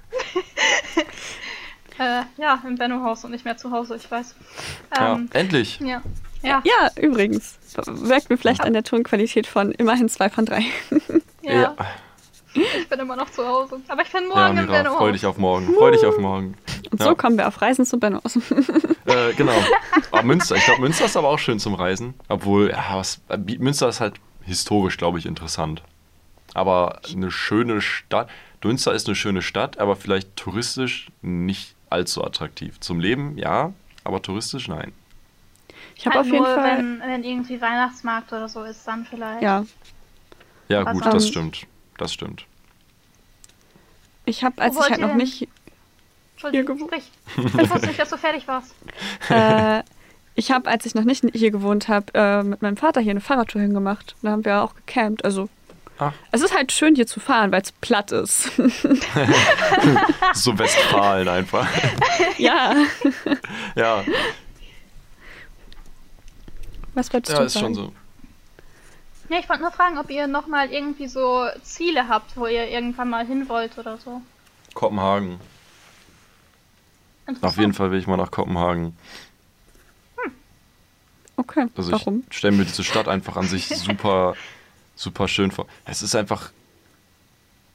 Äh, ja, im Benno-Haus und nicht mehr zu Hause, ich weiß. Ja, Ähm, endlich. ja. Ja. ja, übrigens. Merkt mir vielleicht an der Tonqualität von immerhin zwei von drei. Ja, Ich bin immer noch zu Hause. Aber ich bin Ja, morgen im Mira, Benno-Haus. freu dich auf morgen. Freu dich auf morgen. Und Ja. so kommen wir auf Reisen zu Benno. Äh, genau. Aber Münster, ich glaube, Münster ist aber auch schön zum Reisen. Obwohl, ja, was, Münster ist halt historisch, glaube ich, interessant. Aber eine schöne Stadt. Münster ist eine schöne Stadt, aber vielleicht touristisch nicht allzu attraktiv. Zum Leben, ja, aber touristisch, nein. Ich habe Halt auf jeden nur, Fall. Wenn, wenn irgendwie Weihnachtsmarkt oder so ist, dann vielleicht. Ja, Ja, Was gut, das stimmt. Das stimmt. ich habe, als Wo ich halt noch nicht. Hier sprich. Ich wusste nicht, dass du fertig warst. äh, ich habe, als ich noch nicht hier gewohnt habe, äh, mit meinem Vater hier eine Fahrradtour hingemacht. Da haben wir auch gecampt. Also, Ah. es ist halt schön hier zu fahren, weil es platt ist. So Westfalen einfach. ja. ja, Was wolltest ja, du ist sagen? schon so. Ja, ich wollte nur fragen, ob ihr nochmal irgendwie so Ziele habt, wo ihr irgendwann mal hin wollt oder so. Kopenhagen. Auf jeden Fall will ich mal nach Kopenhagen. Okay, Also warum? ich stelle mir diese Stadt einfach an sich super, super schön vor. Es ist einfach,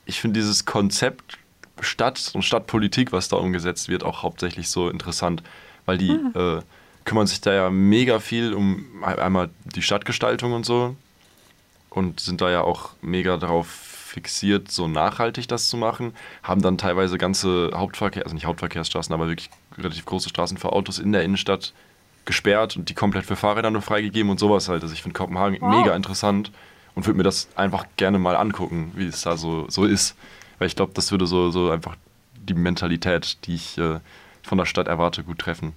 ich finde dieses Konzept Stadt und Stadtpolitik, was da umgesetzt wird, auch hauptsächlich so interessant, weil die äh, kümmern sich da ja mega viel um einmal die Stadtgestaltung und so und sind da ja auch mega darauf fixiert, so nachhaltig das zu machen, haben dann teilweise ganze Hauptverkehr, also nicht Hauptverkehrsstraßen, aber wirklich relativ große Straßen für Autos in der Innenstadt gesperrt und die komplett für Fahrräder nur freigegeben und sowas halt. Also ich finde Kopenhagen Wow. mega interessant und würde mir das einfach gerne mal angucken, wie es da so, so ist. Weil ich glaube, das würde so, so einfach die Mentalität, die ich äh, von der Stadt erwarte, gut treffen.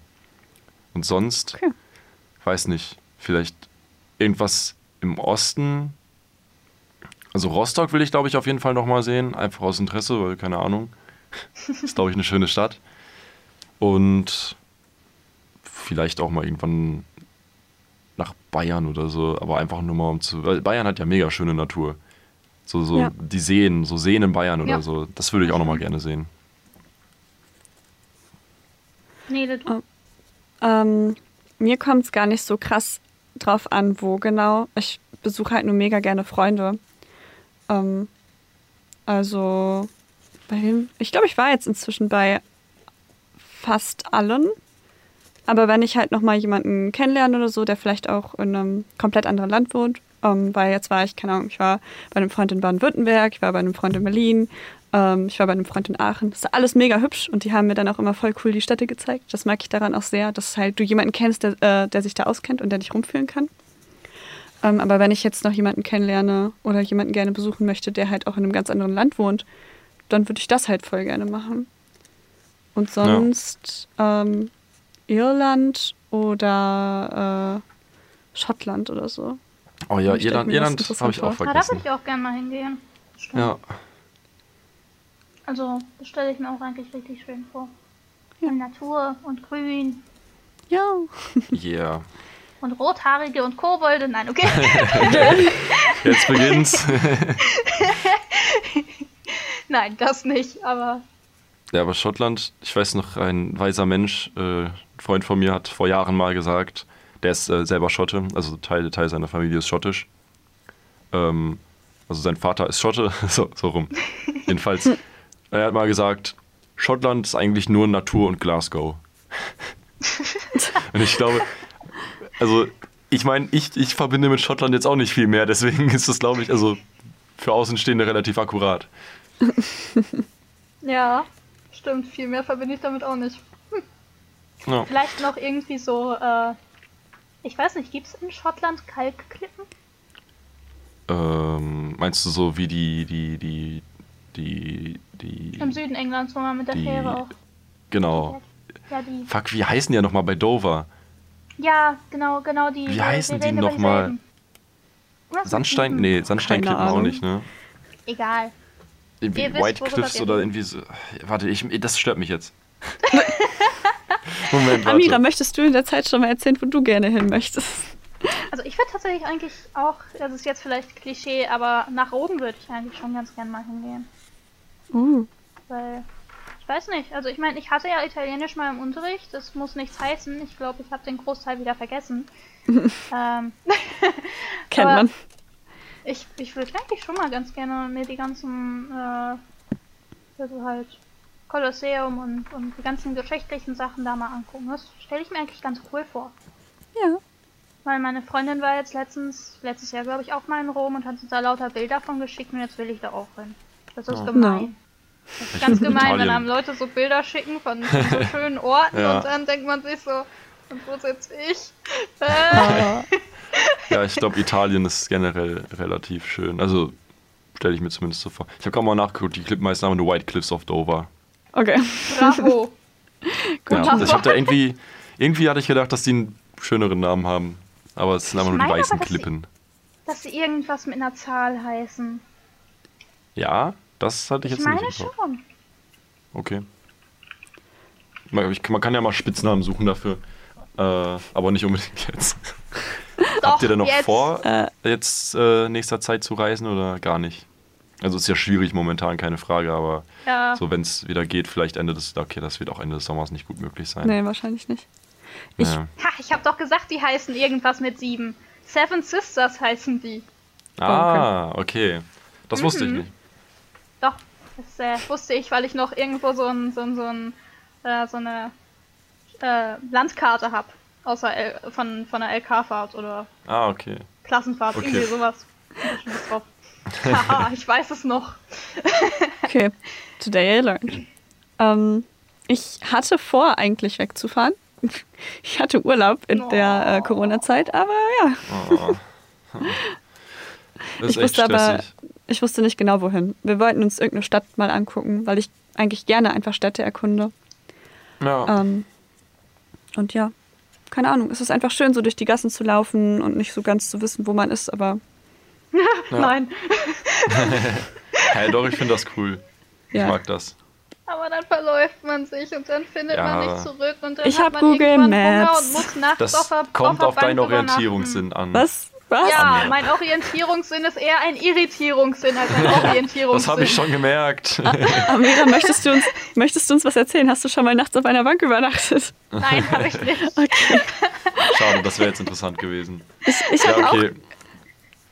Und sonst, Okay. weiß nicht, vielleicht irgendwas im Osten. Also Rostock will ich, glaube ich, auf jeden Fall nochmal sehen, einfach aus Interesse, weil keine Ahnung. ist, glaube ich, eine schöne Stadt. Und vielleicht auch mal irgendwann nach Bayern oder so, aber einfach nur mal um zu. Weil Bayern hat ja mega schöne Natur. So, so Ja. die Seen, so Seen in Bayern oder Ja. so. Das würde ich auch nochmal gerne sehen. Nee, du. Ähm, mir kommt es gar nicht so krass drauf an, wo genau. Ich besuche halt nur mega gerne Freunde. Ähm, also, bei wem? Ich glaube, ich war jetzt inzwischen bei fast allen. Aber wenn ich halt nochmal jemanden kennenlerne oder so, der vielleicht auch in einem komplett anderen Land wohnt, ähm, weil jetzt war ich, keine Ahnung, ich war bei einem Freund in Baden-Württemberg, ich war bei einem Freund in Berlin, ähm, ich war bei einem Freund in Aachen. Das ist alles mega hübsch und die haben mir dann auch immer voll cool die Städte gezeigt. Das mag ich daran auch sehr, dass halt du jemanden kennst, der, äh, der sich da auskennt und der dich rumführen kann. Ähm, aber wenn ich jetzt noch jemanden kennenlerne oder jemanden gerne besuchen möchte, der halt auch in einem ganz anderen Land wohnt, dann würde ich das halt voll gerne machen. Und sonst ähm, Irland oder äh, Schottland oder so. Oh ja, Irland, Irland habe ich auch vor. Ah, da würde vergessen. ich auch gerne mal hingehen. Stimmt. Ja, Also, das stelle ich mir auch eigentlich richtig schön vor. Ja. Und Natur und Grün Ja. yeah. und Rothaarige und Kobolde. Nein, okay. Jetzt beginnt's. Nein, das nicht, aber Ja, aber Schottland, ich weiß noch, ein weiser Mensch, äh, ein Freund von mir hat vor Jahren mal gesagt, der ist äh, selber Schotte, also Teil, Teil seiner Familie ist schottisch. Ähm, also sein Vater ist Schotte, so, so rum. Jedenfalls, er hat mal gesagt, Schottland ist eigentlich nur Natur und Glasgow. und ich glaube, also ich meine, ich, ich verbinde mit Schottland jetzt auch nicht viel mehr, deswegen ist das, glaube ich, also für Außenstehende relativ akkurat. ja, stimmt. Viel mehr verbinde ich damit auch nicht. Ja. Vielleicht noch irgendwie so, äh, ich weiß nicht, gibt es in Schottland Kalkklippen? Ähm, meinst du so wie die, die, die, die, die. Im Süden Englands, wo man mit der die- Fähre auch. Genau. Ja, die. Fuck, wie heißen die ja nochmal bei Dover? Ja, genau, genau die. Wie heißen die reden über noch mal? dieselben. Was mit Sandstein? Nee, Sandsteinklippen auch nicht, ne? Egal. Irgendwie Ihr White Cliffs oder irgendwie so. Warte, ich, das stört mich jetzt. Moment, warte. Amira, möchtest du in der Zeit schon mal erzählen, wo du gerne hin möchtest? Also ich würde tatsächlich eigentlich auch, das ist jetzt vielleicht Klischee, aber nach Roden würde ich eigentlich schon ganz gern mal hingehen. Uh. Weil, ich weiß nicht, also ich meine, ich hatte ja Italienisch mal im Unterricht, das muss nichts heißen. Ich glaube, ich habe den Großteil wieder vergessen. ähm, Kennt man. ich ich würde eigentlich schon mal ganz gerne mir die ganzen, äh, also halt Kolosseum und, und die ganzen geschichtlichen Sachen da mal angucken. Das stelle ich mir eigentlich ganz cool vor. Ja. Weil meine Freundin war jetzt letztens, letztes Jahr glaube ich auch mal in Rom und hat uns da lauter Bilder von geschickt und jetzt will ich da auch hin. Das ist Oh. gemein. Das ist ganz gemein, wenn Italien. einem Leute so Bilder schicken von, so schönen Orten Ja. und dann denkt man sich so, und wo sitze ich? Äh, Ja, ich glaube, Italien ist generell relativ schön. Also, stelle ich mir zumindest so vor. Ich habe gerade mal nachgeguckt, die Klippen heißen aber nur White Cliffs of Dover. Okay. bravo. Ja, ich habe da irgendwie, irgendwie hatte ich gedacht, dass die einen schöneren Namen haben. Aber es sind einfach nur die weißen aber, dass sie- Klippen. Dass sie irgendwas mit einer Zahl heißen. Ja, das hatte ich Ich jetzt meine nicht. im Kopf. schon. Okay. Man, ich, man kann ja mal Spitznamen suchen dafür. Äh, aber nicht unbedingt jetzt. Habt ihr denn noch jetzt. vor, Äh. jetzt äh, nächster Zeit zu reisen oder gar nicht? Also ist ja schwierig momentan, keine Frage, aber Ja. so wenn es wieder geht, vielleicht Ende des, okay, das wird auch Ende des Sommers nicht gut möglich sein. Nee, wahrscheinlich nicht. Ich, Ja. Ha, ich habe doch gesagt, die heißen irgendwas mit sieben. Seven Sisters heißen die. Ah, okay. Das wusste ich Mhm. nicht. Doch, das äh, wusste ich, weil ich noch irgendwo so, ein, so, ein, so, ein, äh, so eine äh, Landkarte habe. Außer L von, von einer LK-Fahrt oder Ah, okay. Klassenfahrt, Okay. irgendwie sowas. Ich drauf. Haha, ich weiß es noch. Okay, today I learned. Ähm, ich hatte vor, eigentlich wegzufahren. Ich hatte Urlaub in der äh, Oh. Corona-Zeit, aber ja, Oh. Das ist ich echt wusste aber. Ich wusste nicht genau wohin. Wir wollten uns irgendeine Stadt mal angucken, weil ich eigentlich gerne einfach Städte erkunde. Ja. Ähm, und ja, keine Ahnung, es ist einfach schön, so durch die Gassen zu laufen und nicht so ganz zu wissen, wo man ist, aber Ja. Nein. Hey, doch, ich finde das cool. Ich Ja. mag das. Aber dann verläuft man sich und dann findet Ja. man nicht zurück und dann Ich hat man Google irgendwann Maps. Hunger und muss nachts Das auf der, kommt der auf deinen Orientierungssinn an. was? Was? Ja, mein Orientierungssinn ist eher ein Irritierungssinn als ein Orientierungssinn. Das habe ich schon gemerkt. Amira, möchtest du, uns, möchtest du uns was erzählen? Hast du schon mal nachts auf einer Bank übernachtet? Nein, habe ich nicht. Okay. Schade, das wäre jetzt interessant gewesen. Ich, ich Ja, habe auch, okay.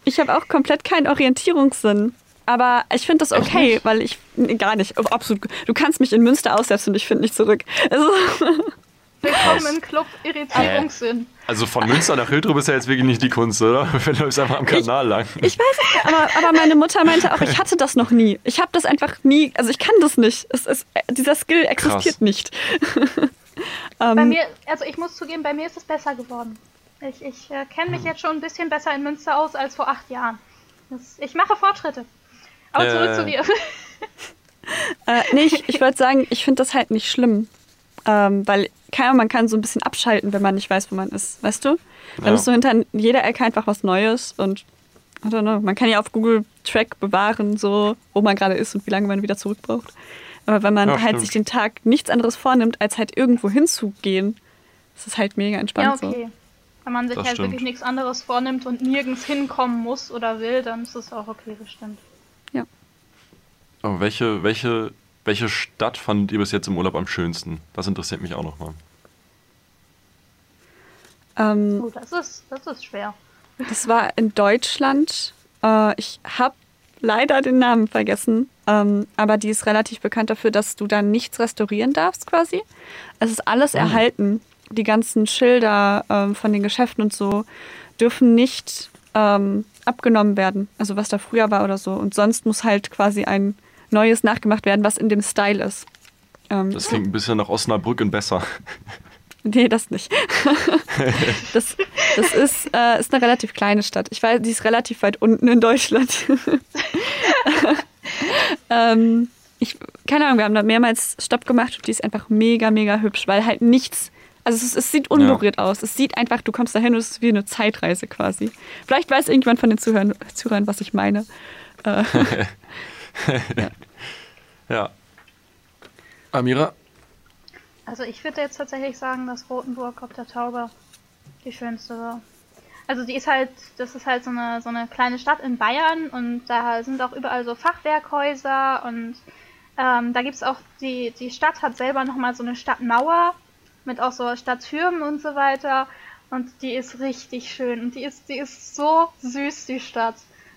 ich hab auch komplett keinen Orientierungssinn. Aber ich finde das okay, weil ich. Nee, gar nicht. Absolut. Du kannst mich in Münster aussetzen und ich finde nicht zurück. Also, Willkommen im Club Irritierungssinn. Also von Münster nach Hildrup ist ja jetzt wirklich nicht die Kunst, oder? Wenn du einfach am Kanal lang. ich weiß nicht, aber, aber meine Mutter meinte auch, ich hatte das noch nie. Ich habe das einfach nie. Also, ich kann das nicht. Es ist, dieser Skill existiert Krass. nicht. Bei ähm, mir, also ich muss zugeben, bei mir ist es besser geworden. Ich, ich äh, kenne mich jetzt schon ein bisschen besser in Münster aus als vor acht Jahren. Das, ich mache Fortschritte. Aber zurück Äh. zu dir. Äh, nee, ich, ich würde sagen, ich finde das halt nicht schlimm. Ähm, weil Ahnung, man kann so ein bisschen abschalten, wenn man nicht weiß, wo man ist. Weißt du? Dann Ja. ist so hinter jeder Ecke einfach was Neues und I don't know, man kann ja auf Google Track bewahren, so wo man gerade ist und wie lange man wieder zurück braucht. Aber wenn man Ja, halt stimmt. sich den Tag nichts anderes vornimmt, als halt irgendwo hinzugehen, ist es halt mega ja, entspannt okay. Wenn man sich Das halt stimmt. wirklich nichts anderes vornimmt und nirgends hinkommen muss oder will, dann ist es auch okay, das stimmt. Aber welche, welche, welche Stadt fandet ihr bis jetzt im Urlaub am schönsten? Das interessiert mich auch nochmal. Ähm, Oh, das ist, das ist schwer. Das war in Deutschland. Äh, ich habe leider den Namen vergessen, ähm, aber die ist relativ bekannt dafür, dass du da nichts restaurieren darfst quasi. Es ist alles erhalten. Die ganzen Schilder ähm, von den Geschäften und so dürfen nicht ähm, abgenommen werden. Also was da früher war oder so. Und sonst muss halt quasi ein neues nachgemacht werden, was in dem Style ist. Ähm, Das klingt ein bisschen nach Osnabrück und besser. Nee, das nicht. das das ist, äh, ist eine relativ kleine Stadt. Ich weiß, die ist relativ weit unten in Deutschland. ähm, ich, keine Ahnung, wir haben da mehrmals Stopp gemacht und die ist einfach mega, mega hübsch, weil halt nichts. Also es, es sieht unberührt aus. Es sieht einfach, du kommst dahin und es ist wie eine Zeitreise quasi. Vielleicht weiß irgendjemand von den Zuhörern, Zuhörern was ich meine. Äh, Ja. Amira? Also ich würde jetzt tatsächlich sagen, dass Rotenburg ob der Tauber die schönste war. Also die ist halt, das ist halt so eine, so eine kleine Stadt in Bayern und da sind auch überall so Fachwerkhäuser und ähm, da gibt's auch, die, die Stadt hat selber nochmal so eine Stadtmauer mit auch so Stadttürmen und so weiter und die ist richtig schön und die ist, die ist so süß, die Stadt.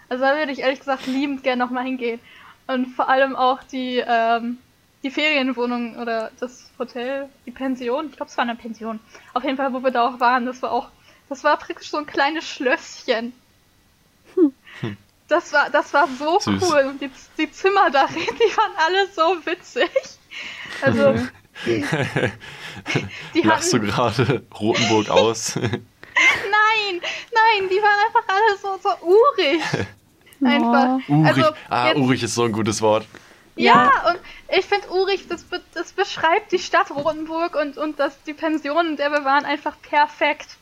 Also da würde ich ehrlich gesagt liebend gerne nochmal hingehen. Und vor allem auch die, ähm, die Ferienwohnung oder das Hotel, die Pension, ich glaube es war eine Pension. Auf jeden Fall, wo wir da auch waren, das war auch, das war praktisch so ein kleines Schlösschen. Das war, das war so Süß. cool. Und die, die Zimmer darin, die waren alle so witzig. Also, die Lachst du hatten, gerade Rotenburg aus? nein, nein, die waren einfach alle so, so urig. Einfach. Urig. Also, ah, Urig ist so ein gutes Wort. Ja, und ich finde Urich, das, be das beschreibt die Stadt Rotenburg und, und das, die Pension, in der wir waren, einfach perfekt.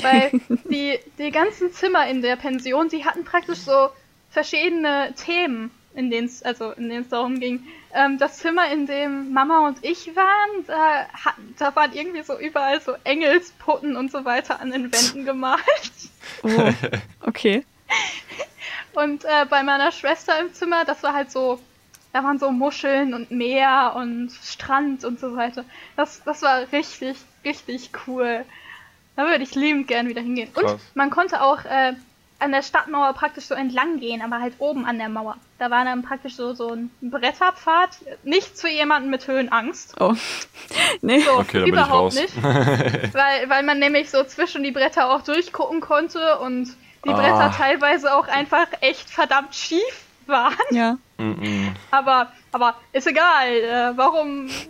Weil die, die ganzen Zimmer in der Pension, die hatten praktisch so verschiedene Themen, in denen es also in denen es darum ging. Ähm, das Zimmer, in dem Mama und ich waren, da, da waren irgendwie so überall so Engelsputten und so weiter an den Wänden gemalt. oh, okay. Und äh, bei meiner Schwester im Zimmer, das war halt so, da waren so Muscheln und Meer und Strand und so weiter. Das, das war richtig, richtig cool. Da würde ich liebend gern wieder hingehen. Und Krass. man konnte auch äh, an der Stadtmauer praktisch so entlang gehen, aber halt oben an der Mauer. Da war dann praktisch so, so ein Bretterpfad. Nichts für jemanden mit Höhenangst. Oh. Nee. So, Okay, da bin ich überhaupt raus. nicht. weil, weil man nämlich so zwischen die Bretter auch durchgucken konnte und die Ah. Bretter teilweise auch einfach echt verdammt schief waren. Ja. Mm-mm. Aber, aber ist egal. Äh, warum? Ist,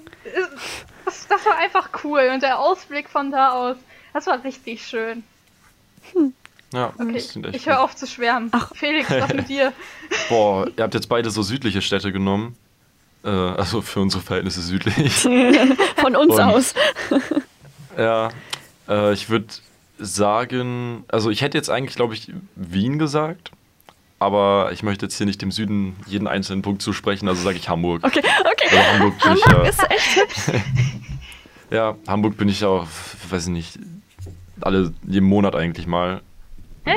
das, das war einfach cool und der Ausblick von da aus, das war richtig schön. Ja, Okay, ich höre auf zu schwärmen. Felix, was mit dir? Boah, ihr habt jetzt beide so südliche Städte genommen. Äh, also für unsere Verhältnisse südlich. Von uns Und- aus. ja, äh, ich würde sagen, also ich hätte jetzt eigentlich, glaube ich, Wien gesagt. Aber ich möchte jetzt hier nicht dem Süden jeden einzelnen Punkt zusprechen, also sage ich Hamburg. Okay, okay. Hamburg bin ich Hamburg ja, ist echt hübsch. ja, Hamburg bin ich auch, weiß ich nicht, alle jeden Monat eigentlich mal.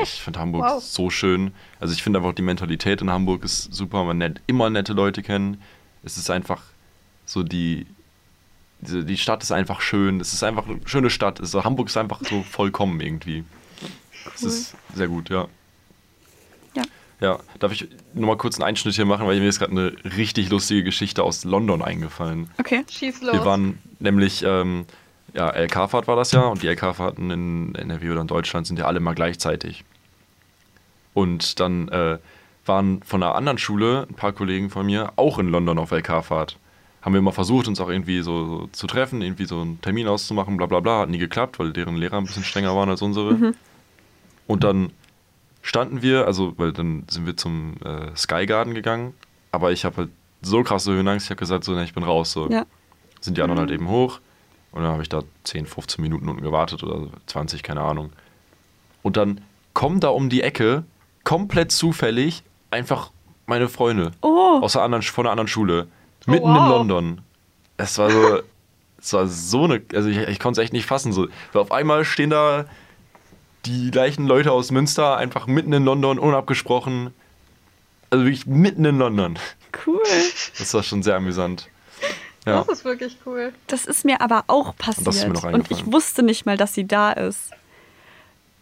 Ich finde Hamburg Wow. so schön. Also ich finde einfach die Mentalität in Hamburg ist super. Man lernt immer nette Leute kennen. Es ist einfach so die, die Stadt ist einfach schön. Es ist einfach eine schöne Stadt. Also Hamburg ist einfach so vollkommen irgendwie. Es ist sehr gut, ja. Ja. Ja, darf ich nochmal kurz einen Einschnitt hier machen, weil mir ist gerade eine richtig lustige Geschichte aus London eingefallen. Okay. Schieß los. Wir waren nämlich, ähm, ja, LK-Fahrt war das ja und die LK-Fahrten in NRW oder in Deutschland sind ja alle mal gleichzeitig. Und dann äh, waren von einer anderen Schule ein paar Kollegen von mir auch in London auf LK-Fahrt. Haben wir immer versucht, uns auch irgendwie so, zu treffen, irgendwie so einen Termin auszumachen, bla bla bla. Hat nie geklappt, weil deren Lehrer ein bisschen strenger waren als unsere. Und dann standen wir, also, weil dann sind wir zum äh, Sky Garden gegangen, aber ich habe halt so krasse Höhenangst, ich habe gesagt, so, ne, ich bin raus. So Ja. sind die anderen halt eben hoch. Und dann habe ich da 10, 15 Minuten unten gewartet oder 20, keine Ahnung. Und dann kommen da um die Ecke, komplett zufällig, einfach meine Freunde Oh, aus der anderen, von einer anderen Schule. Mitten wow. in London. Es war so, es war so eine, also ich, ich konnte es echt nicht fassen. So. Weil auf einmal stehen da die gleichen Leute aus Münster einfach mitten in London, unabgesprochen. Also wirklich mitten in London. cool. Das war schon sehr amüsant. Ja. Das ist wirklich cool. Das ist mir aber auch passiert. das ist mir noch und ich wusste nicht mal, dass sie da ist.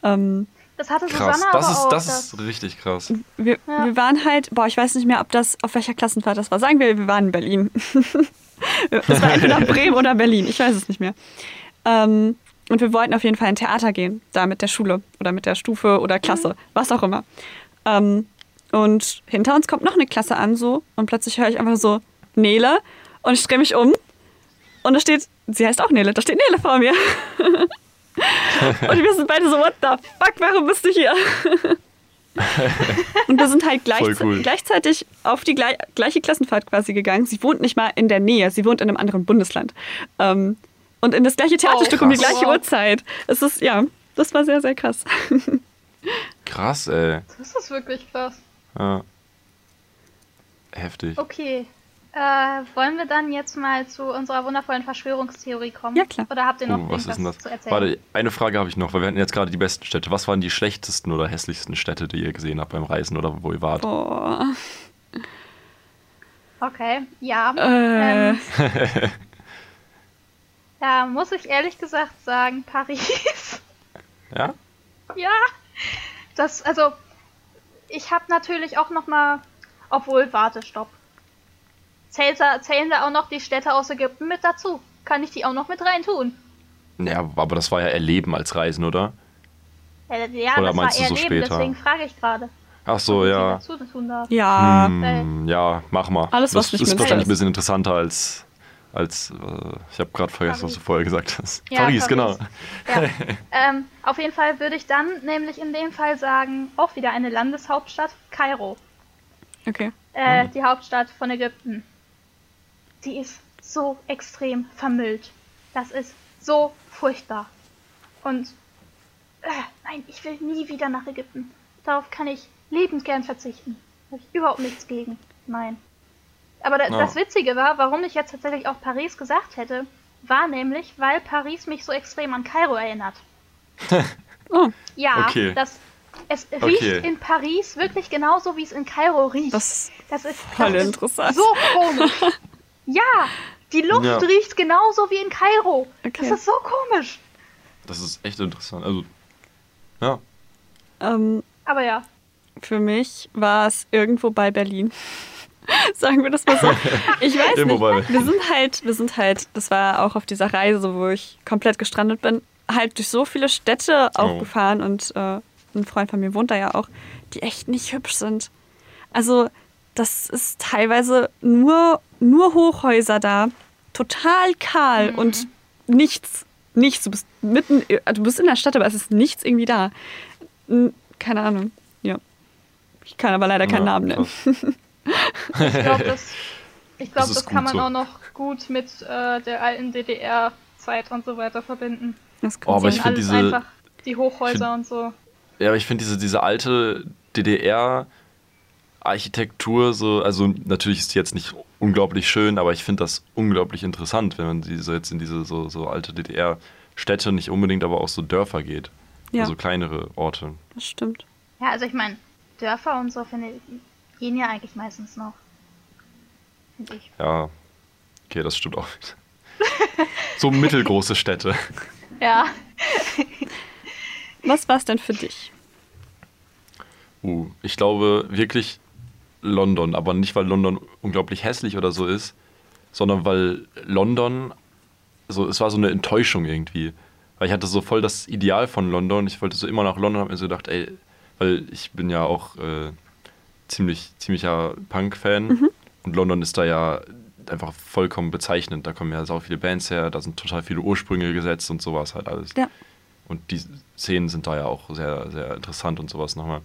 Ähm, Das hatte Krass, Susanne das aber ist, auch. das dass- ist richtig krass. wir, Ja. wir waren halt, boah, ich weiß nicht mehr, ob das, auf welcher Klassenfahrt das war. Sagen wir, wir waren in Berlin. das war entweder Bremen oder Berlin, ich weiß es nicht mehr. Ähm, und wir wollten auf jeden Fall in Theater gehen, da mit der Schule oder mit der Stufe oder Klasse, was auch immer. Ähm, und hinter uns kommt noch eine Klasse an so und plötzlich höre ich einfach so Nele und ich drehe mich um und da steht, sie heißt auch Nele, da steht Nele vor mir. und wir sind beide so, what the fuck, warum bist du hier? und wir sind halt gleich, cool. gleichzeitig auf die glei gleiche Klassenfahrt quasi gegangen. Sie wohnt nicht mal in der Nähe, sie wohnt in einem anderen Bundesland. Ähm, und in das gleiche Theaterstück um die gleiche Wow. Uhrzeit. Es ist, ja, das war sehr, sehr krass. Krass, ey. Das ist wirklich krass. Ja. Heftig. Okay. Äh, wollen wir dann jetzt mal zu unserer wundervollen Verschwörungstheorie kommen? Ja, klar. Oder habt ihr noch Oh, was ist irgendwas denn das? zu erzählen? Warte, eine Frage habe ich noch, weil wir hatten jetzt gerade die besten Städte. Was waren die schlechtesten oder hässlichsten Städte, die ihr gesehen habt beim Reisen oder wo ihr wart? Boah. Okay, ja. Äh, Ähm, da muss ich ehrlich gesagt sagen, Paris. Ja? ja. Das, also, ich habe natürlich auch noch mal, obwohl, warte, stopp. Zählt da, zählen da auch noch die Städte aus Ägypten mit dazu? Kann ich die auch noch mit rein tun? Ja, aber das war ja Erleben als Reisen, oder? Äh, Ja, Oder das war meinst du eher so später? deswegen frage ich gerade. Ach so, ja. dazu tun darf. ja. Hm, ja, mach mal. Alles, was das ist wahrscheinlich ist. ein bisschen interessanter als. als äh, ich habe gerade vergessen, was Paris. du vorher gesagt hast. Ja, Paris, Paris. genau. Ja. ähm, auf jeden Fall würde ich dann nämlich in dem Fall sagen, auch wieder eine Landeshauptstadt, Kairo. Okay. Äh, Hm. Die Hauptstadt von Ägypten. Die ist so extrem vermüllt. Das ist so furchtbar. Und äh, nein, ich will nie wieder nach Ägypten. Darauf kann ich liebend gern verzichten. Da habe ich überhaupt nichts gegen. Nein. Aber da, Ja. das Witzige war, warum ich jetzt tatsächlich auch Paris gesagt hätte, war nämlich, weil Paris mich so extrem an Kairo erinnert. Oh, Ja, Okay. das, es riecht Okay. in Paris wirklich genauso, wie es in Kairo riecht. das Das ist Voll das ist interessant. So komisch. ja, die Luft Ja. riecht genauso wie in Kairo. Okay. Das ist so komisch. Das ist echt interessant. Also, ja. ähm, Aber ja. für mich war es irgendwo bei Berlin. Sagen wir das mal so. Ich weiß nicht. Wir sind halt, wir sind halt, das war auch auf dieser Reise, wo ich komplett gestrandet bin, halt durch so viele Städte auch Oh. gefahren und äh, ein Freund von mir wohnt da ja auch, die echt nicht hübsch sind. Also, das ist teilweise nur, nur Hochhäuser da, total kahl und nichts, nichts. Du bist mitten, du bist in der Stadt, aber es ist nichts irgendwie da. N- Keine Ahnung. Ja. Ich kann aber leider keinen Ja, Namen nennen. Ich glaube, das, ich glaub, Das das, kann man so. auch noch gut mit äh, der alten DDR-Zeit und so weiter verbinden. Das kann Oh, aber ich find Alles diese- einfach die Hochhäuser find- und so. Ja, aber ich finde diese, diese alte DDR-Architektur so, also natürlich ist die jetzt nicht unglaublich schön, aber ich finde das unglaublich interessant, wenn man diese, jetzt in diese so, so alte DDR-Städte, nicht unbedingt, aber auch so Dörfer geht. Ja. Also kleinere Orte. Das stimmt. Ja, also ich meine, Dörfer und so finde ich, gehen ja eigentlich meistens noch. Finde ich. Ja, okay, das stimmt auch. so mittelgroße Städte. Ja. Was war es denn für dich? Uh, ich glaube wirklich London, aber nicht, weil London unglaublich hässlich oder so ist, sondern weil London, so, es war so eine Enttäuschung irgendwie. Weil ich hatte so voll das Ideal von London. Ich wollte so immer nach London, habe mir so gedacht, ey, weil ich bin ja auch äh, ziemlich, ziemlicher Punk-Fan und London ist da ja einfach vollkommen bezeichnend. Da kommen ja sau viele Bands her, da sind total viele Ursprünge gesetzt und sowas halt alles. Ja. Und die Szenen sind da ja auch sehr, sehr interessant und sowas nochmal.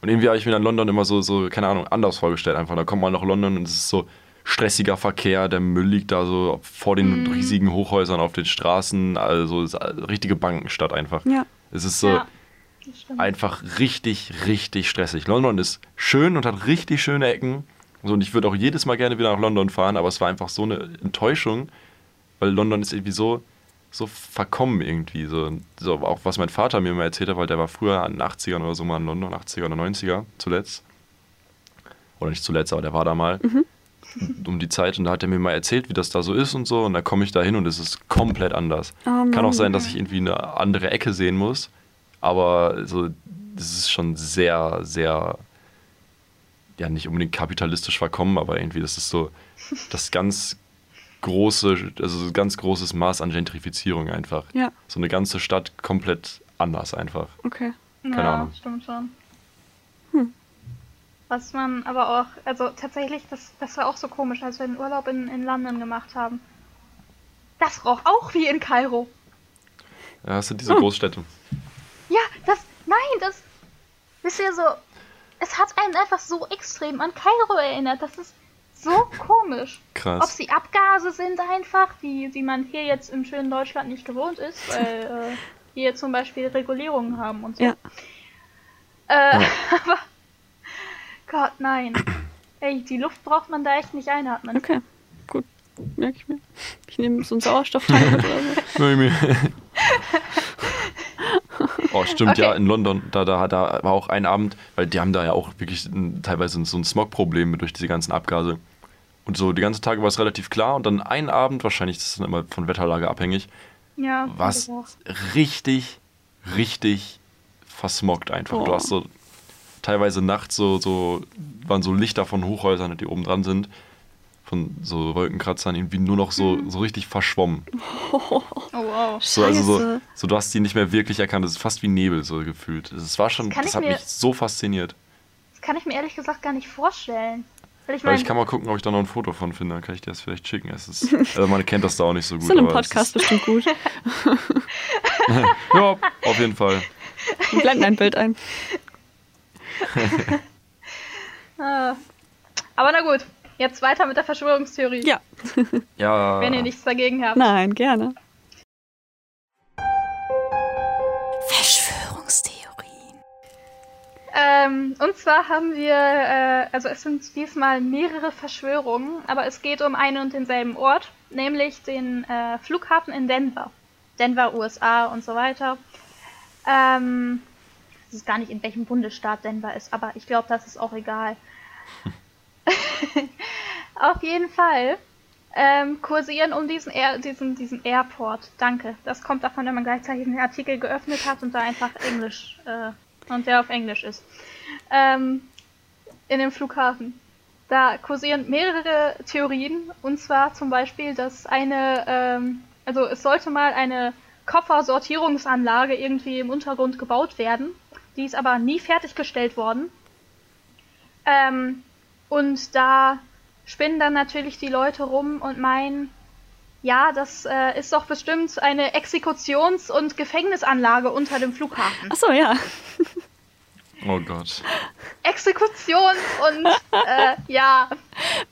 Und irgendwie habe ich mir dann London immer so, so, keine Ahnung, anders vorgestellt einfach. Da kommt man nach London und es ist so stressiger Verkehr, der Müll liegt da so vor den riesigen Hochhäusern auf den Straßen, also es ist eine richtige Bankenstadt einfach. Ja. Es ist so ja. Einfach richtig, richtig stressig. London ist schön und hat richtig schöne Ecken. So, und ich würde auch jedes Mal gerne wieder nach London fahren, aber es war einfach so eine Enttäuschung, weil London ist irgendwie so, so verkommen irgendwie. So, so auch was mein Vater mir mal erzählt hat, weil der war früher in den 80ern oder so mal in London, 80er oder 90er zuletzt. Oder nicht zuletzt, aber der war da mal um die Zeit und da hat er mir mal erzählt, wie das da so ist und so. Und da komme ich da hin und es ist komplett anders. Oh Kann auch Mann. sein, dass ich irgendwie eine andere Ecke sehen muss, aber so, das ist schon sehr, sehr, ja, nicht unbedingt kapitalistisch verkommen, aber irgendwie, das ist so das ganz große, also so ganz großes Maß an Gentrifizierung einfach. Ja, So eine ganze Stadt komplett anders einfach. okay. keine ja, Ahnung. stimmt schon. Hm. Was man aber auch, also tatsächlich, das, das war auch so komisch, als wir den Urlaub in, in London gemacht haben. Das roch auch wie in Kairo. Ja, das sind diese Großstädte. Ja, das, nein, das, wisst ihr so, es hat einen einfach so extrem an Kairo erinnert. Das ist so komisch. Ob Krass. sie Abgase sind einfach, die, die man hier jetzt im schönen Deutschland nicht gewohnt ist, weil äh, hier zum Beispiel Regulierungen haben und so. Ja. Äh, Ja. aber Gott, nein. Ey, die Luft braucht man da echt nicht einatmen. Okay, gut. Merke ich mir. Ich nehme so einen Sauerstofftank mit oder so. Oh, stimmt, Okay. ja, in London, da, da, da war auch ein Abend, weil die haben da ja auch wirklich teilweise so ein Smog-Problem durch diese ganzen Abgase. Und so die ganze Tage war es relativ klar und dann einen Abend, wahrscheinlich das ist dann immer von Wetterlage abhängig, Ja, war es richtig, richtig versmoggt einfach. Du Oh. hast so teilweise nachts so, so, waren so Lichter von Hochhäusern, die oben dran sind, von so Wolkenkratzern irgendwie nur noch so, so richtig verschwommen. Oh, wow. So, also so, Scheiße. so, du hast die nicht mehr wirklich erkannt. Es ist fast wie Nebel so gefühlt. Es war schon, das hat mir- mich so fasziniert. Das kann ich mir ehrlich gesagt gar nicht vorstellen. Weil ich Weil meine, ich kann mal gucken, ob ich da noch ein Foto von finde. Dann kann ich dir das vielleicht schicken. Es ist, also man kennt das da auch nicht so gut. So in einem Podcast bestimmt gut. Ist, ja, auf jeden Fall. Wir blenden ein Bild ein. ah. aber na gut. Jetzt weiter mit der Verschwörungstheorie. Ja. Ja. Wenn ihr nichts dagegen habt. Nein, gerne. Verschwörungstheorien. Ähm, und zwar haben wir, äh, also es sind diesmal mehrere Verschwörungen, aber es geht um einen und denselben Ort, nämlich den äh, Flughafen in Denver. Denver, USA und so weiter. Ähm, ich weiß gar nicht, in welchem Bundesstaat Denver ist, aber ich glaube, das ist auch egal. Auf jeden Fall ähm, kursieren um diesen, Air, diesen, diesen Airport. Danke. Das kommt davon, wenn man gleichzeitig den Artikel geöffnet hat und da einfach Englisch äh, und der auf Englisch ist. Ähm, in dem Flughafen. Da kursieren mehrere Theorien und zwar zum Beispiel, dass eine, ähm, also es sollte mal eine Koffersortierungsanlage irgendwie im Untergrund gebaut werden. Die ist aber nie fertiggestellt worden. Ähm, und da spinnen dann natürlich die Leute rum und meinen, ja, das äh, ist doch bestimmt eine Exekutions- und Gefängnisanlage unter dem Flughafen. Achso, ja. Oh Gott. Exekution und äh, ja,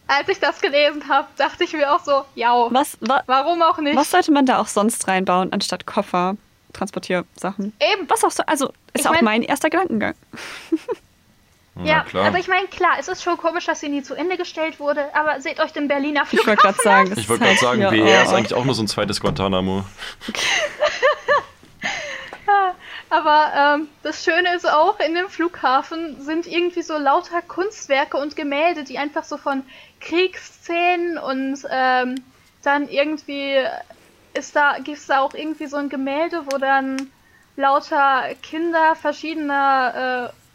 als ich das gelesen habe, dachte ich mir auch so, ja, Was, wa, warum auch nicht? was sollte man da auch sonst reinbauen, anstatt Koffer, Transportiersachen? Eben, Was auch so, also ist Ich auch mein- mein erster Gedankengang. ja, Na klar. also ich meine, klar, es ist schon komisch, dass sie nie zu Ende gestellt wurde, aber seht euch den Berliner Ich wollte Flughafen gerade sagen, ich wollte gerade halt sagen, BR ist oh. eigentlich auch nur so ein zweites Guantanamo. an. Aber ähm, das Schöne ist auch, in dem Flughafen sind irgendwie so lauter Kunstwerke und Gemälde, die einfach so von Kriegsszenen und ähm, dann irgendwie ist da, gibt es da auch irgendwie so ein Gemälde, wo dann lauter Kinder verschiedener äh,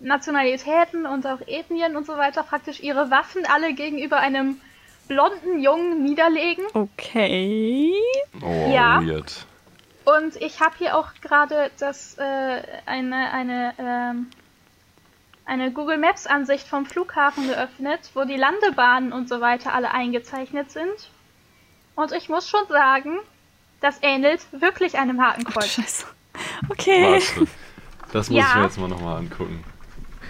Nationalitäten und auch Ethnien und so weiter praktisch ihre Waffen alle gegenüber einem blonden Jungen niederlegen. Okay. Oh, Ja. weird. Und ich habe hier auch gerade das äh, eine eine ähm, eine Google Maps Ansicht vom Flughafen geöffnet, wo die Landebahnen und so weiter alle eingezeichnet sind. Und ich muss schon sagen, das ähnelt wirklich einem Hakenkreuz. Scheiße. Okay. Warte. Das muss ich Ja. mir jetzt mal nochmal angucken.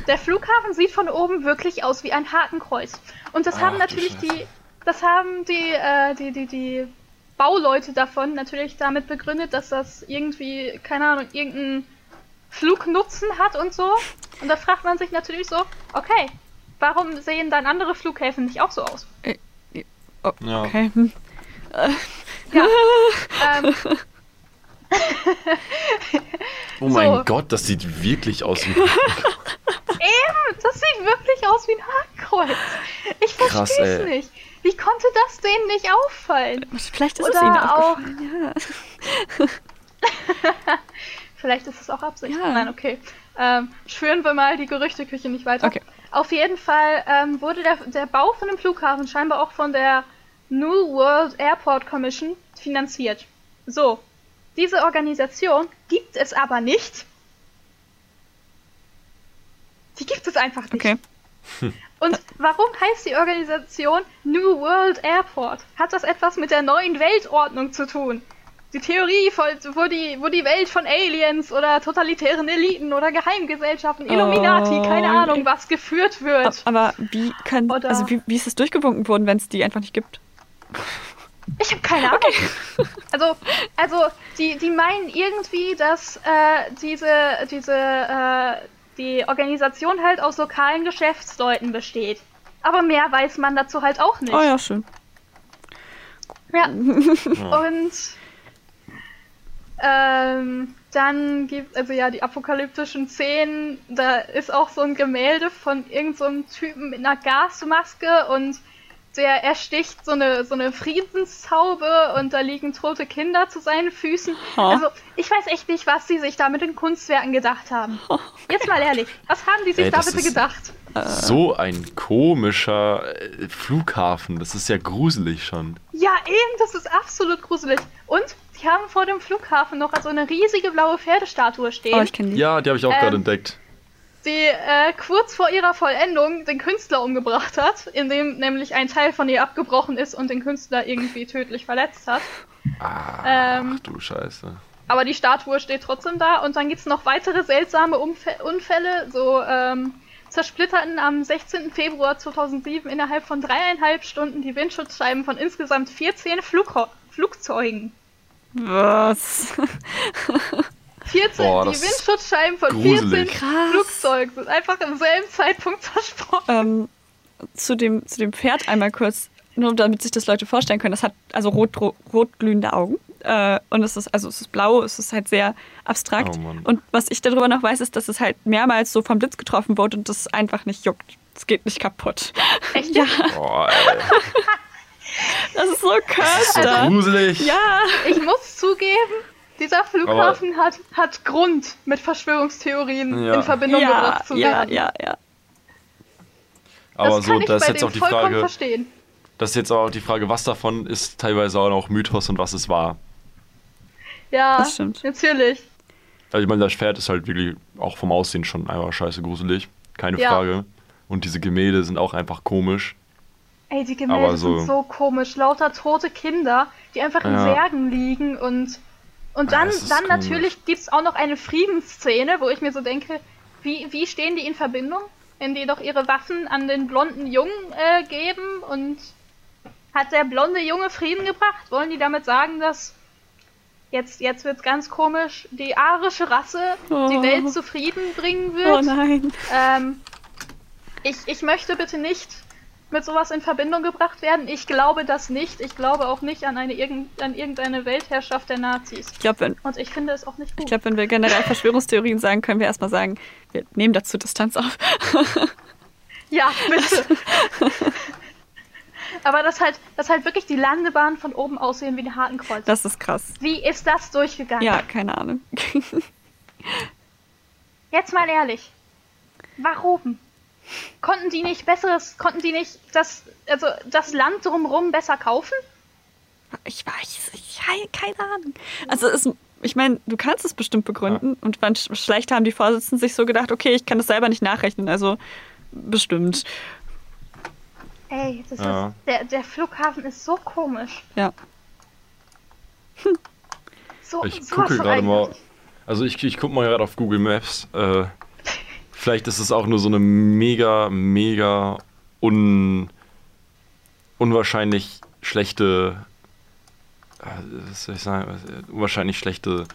Der Flughafen sieht von oben wirklich aus wie ein Hakenkreuz. Und das Ach, haben natürlich die, das haben die, äh, die, die, die Bauleute davon natürlich damit begründet, dass das irgendwie, keine Ahnung, irgendeinen Flugnutzen hat und so. Und da fragt man sich natürlich so, okay, warum sehen dann andere Flughäfen nicht auch so aus? Ja. Okay. Hm. Ähm, Oh mein So. Gott, das sieht wirklich aus wie. eben, das sieht wirklich aus wie ein Hakenkreuz. Ich verstehe es nicht. Wie konnte das denen nicht auffallen? Vielleicht ist es Oder ihnen auch- aufgefallen. Ja. Vielleicht ist es auch Absicht. Ja. Nein, okay. Ähm, führen wir mal die Gerüchteküche nicht weiter. Okay. Auf jeden Fall ähm, wurde der, der Bau von dem Flughafen scheinbar auch von der New World Airport Commission finanziert. So, diese Organisation gibt es aber nicht. Die gibt es einfach nicht. Okay. Und warum heißt die Organisation New World Airport? Hat das etwas mit der neuen Weltordnung zu tun? Die Theorie, wo die, wo die Welt von Aliens oder totalitären Eliten oder Geheimgesellschaften, Illuminati, keine Oh. Ahnung was, geführt wird. Aber wie Oder- also wie, wie ist es durchgewunken worden, wenn es die einfach nicht gibt? Ich habe keine Ahnung. Also, also die, die meinen irgendwie, dass äh, diese, diese, äh, die Organisation halt aus lokalen Geschäftsleuten besteht. Aber mehr weiß man dazu halt auch nicht. Oh ja, schön. Ja. Und ähm, dann gibt also ja die apokalyptischen Szenen, da ist auch so ein Gemälde von irgendeinem so Typen mit einer Gasmaske und der ersticht so eine so eine Friedenstaube und da liegen tote Kinder zu seinen Füßen. Ha. Also ich weiß echt nicht, was die sich da mit den Kunstwerken gedacht haben. Jetzt mal ehrlich, was haben die sich Ey, da bitte gedacht? So ein komischer äh, Flughafen. Das ist ja gruselig schon. Ja, eben, das ist absolut gruselig. Und die haben vor dem Flughafen noch so eine riesige blaue Pferdestatue stehen, Oh, ich kenne die. Ja, die habe ich auch Ähm, gerade entdeckt. Die äh, kurz vor ihrer Vollendung den Künstler umgebracht hat, indem nämlich ein Teil von ihr abgebrochen ist und den Künstler irgendwie tödlich verletzt hat. Ach ähm, du Scheiße. Aber die Statue steht trotzdem da und dann gibt's noch weitere seltsame Umf Unfälle, so ähm, zersplitterten am 16. Februar 2007 innerhalb von dreieinhalb Stunden die Windschutzscheiben von insgesamt 14 Flugho Flugzeugen. Was? 14, Boah, die Windschutzscheiben von gruselig. 14 Krass. Flugzeugen sind einfach im selben Zeitpunkt zersprungen. ähm, zu, dem, zu dem Pferd einmal kurz, nur damit sich das Leute vorstellen können. Das hat also rot, rot, rot glühende Augen. Äh, und es ist, also es ist blau, es ist halt sehr abstrakt. Oh und was ich darüber noch weiß, ist, dass es halt mehrmals so vom Blitz getroffen wurde und das einfach nicht juckt. Es geht nicht kaputt. Echt? Ja, Boah, ey. das ist so Das ist so cursed. gruselig. Ja. Ich muss zugeben, dieser Flughafen hat, hat Grund, mit Verschwörungstheorien Ja. in Verbindung Ja, gebracht zu ja, werden. ja, ja. Aber das so, kann ich da ist bei jetzt dem auch die vollkommen Frage, verstehen. das ist jetzt auch die Frage, was davon ist teilweise auch noch Mythos und was es war. Ja, Das stimmt. natürlich. Also ich meine, das Pferd ist halt wirklich auch vom Aussehen schon einfach scheiße gruselig. Keine Ja. Frage. Und diese Gemälde sind auch einfach komisch. Ey, die Gemälde so- sind so komisch. Lauter tote Kinder, die einfach in Ja. Särgen liegen und und dann, ist dann komisch. natürlich gibt's auch noch eine Friedensszene, wo ich mir so denke, wie, wie stehen die in Verbindung? Wenn die doch ihre Waffen an den blonden Jungen äh, geben und hat der blonde Junge Frieden gebracht? Wollen die damit sagen, dass jetzt, jetzt wird's ganz komisch, die arische Rasse die Oh. Welt zu Frieden bringen Oh wird? nein. Ähm, ich, ich möchte bitte nicht mit sowas in Verbindung gebracht werden? Ich glaube das nicht. Ich glaube auch nicht an, eine, irgend, an irgendeine Weltherrschaft der Nazis. Ich glaube, wenn, Und ich finde es auch nicht gut. ich glaub, wenn wir generell Verschwörungstheorien sagen, können wir erstmal sagen, wir nehmen dazu Distanz auf. Ja, bitte. Aber dass halt, dass halt wirklich die Landebahnen von oben aussehen wie ein Hakenkreuz. Das ist krass. Wie ist das durchgegangen? Ja, keine Ahnung. Jetzt mal ehrlich. Warum? Konnten die nicht besseres, konnten die nicht das, also das Land drumherum besser kaufen? Ich weiß, ich keine Ahnung. Also es, ich meine, du kannst es bestimmt begründen und man, vielleicht haben die Vorsitzenden sich so gedacht, okay, ich kann das selber nicht nachrechnen, also bestimmt. Ey, das Ja. ist, der, der Flughafen ist so komisch. Ja. So, Ich gucke gerade mal. Also ich, ich gucke mal gerade auf Google Maps. Äh, vielleicht ist es auch nur so eine mega, mega un, unwahrscheinlich schlechte, äh, was soll ich sagen, unwahrscheinlich schlechte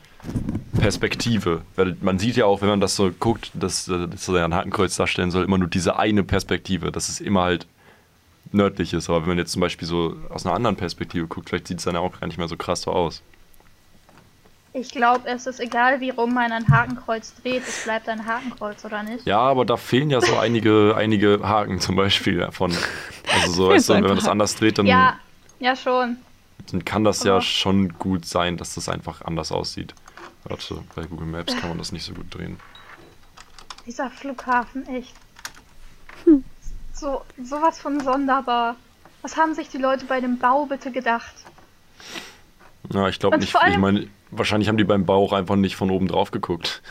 Perspektive. Weil man sieht ja auch, wenn man das so guckt, dass, dass er ein Hakenkreuz darstellen soll, immer nur diese eine Perspektive, dass es immer halt nördlich ist. Aber wenn man jetzt zum Beispiel so aus einer anderen Perspektive guckt, vielleicht sieht es dann auch gar nicht mehr so krass so aus. Ich glaube, es ist egal, wie rum man ein Hakenkreuz dreht, es bleibt ein Hakenkreuz, oder nicht? Ja, aber da fehlen ja so einige, einige Haken zum Beispiel davon. Also so, weißt du, wenn man das anders dreht, dann, Ja, ja schon. dann kann das ja Aber- schon gut sein, dass das einfach anders aussieht. Warte, bei Google Maps kann man das nicht so gut drehen. Dieser Flughafen, echt. So, sowas von sonderbar. Was haben sich die Leute bei dem Bau bitte gedacht? Ja, ich glaube nicht. Ich meine, wahrscheinlich haben die beim Bau auch einfach nicht von oben drauf geguckt.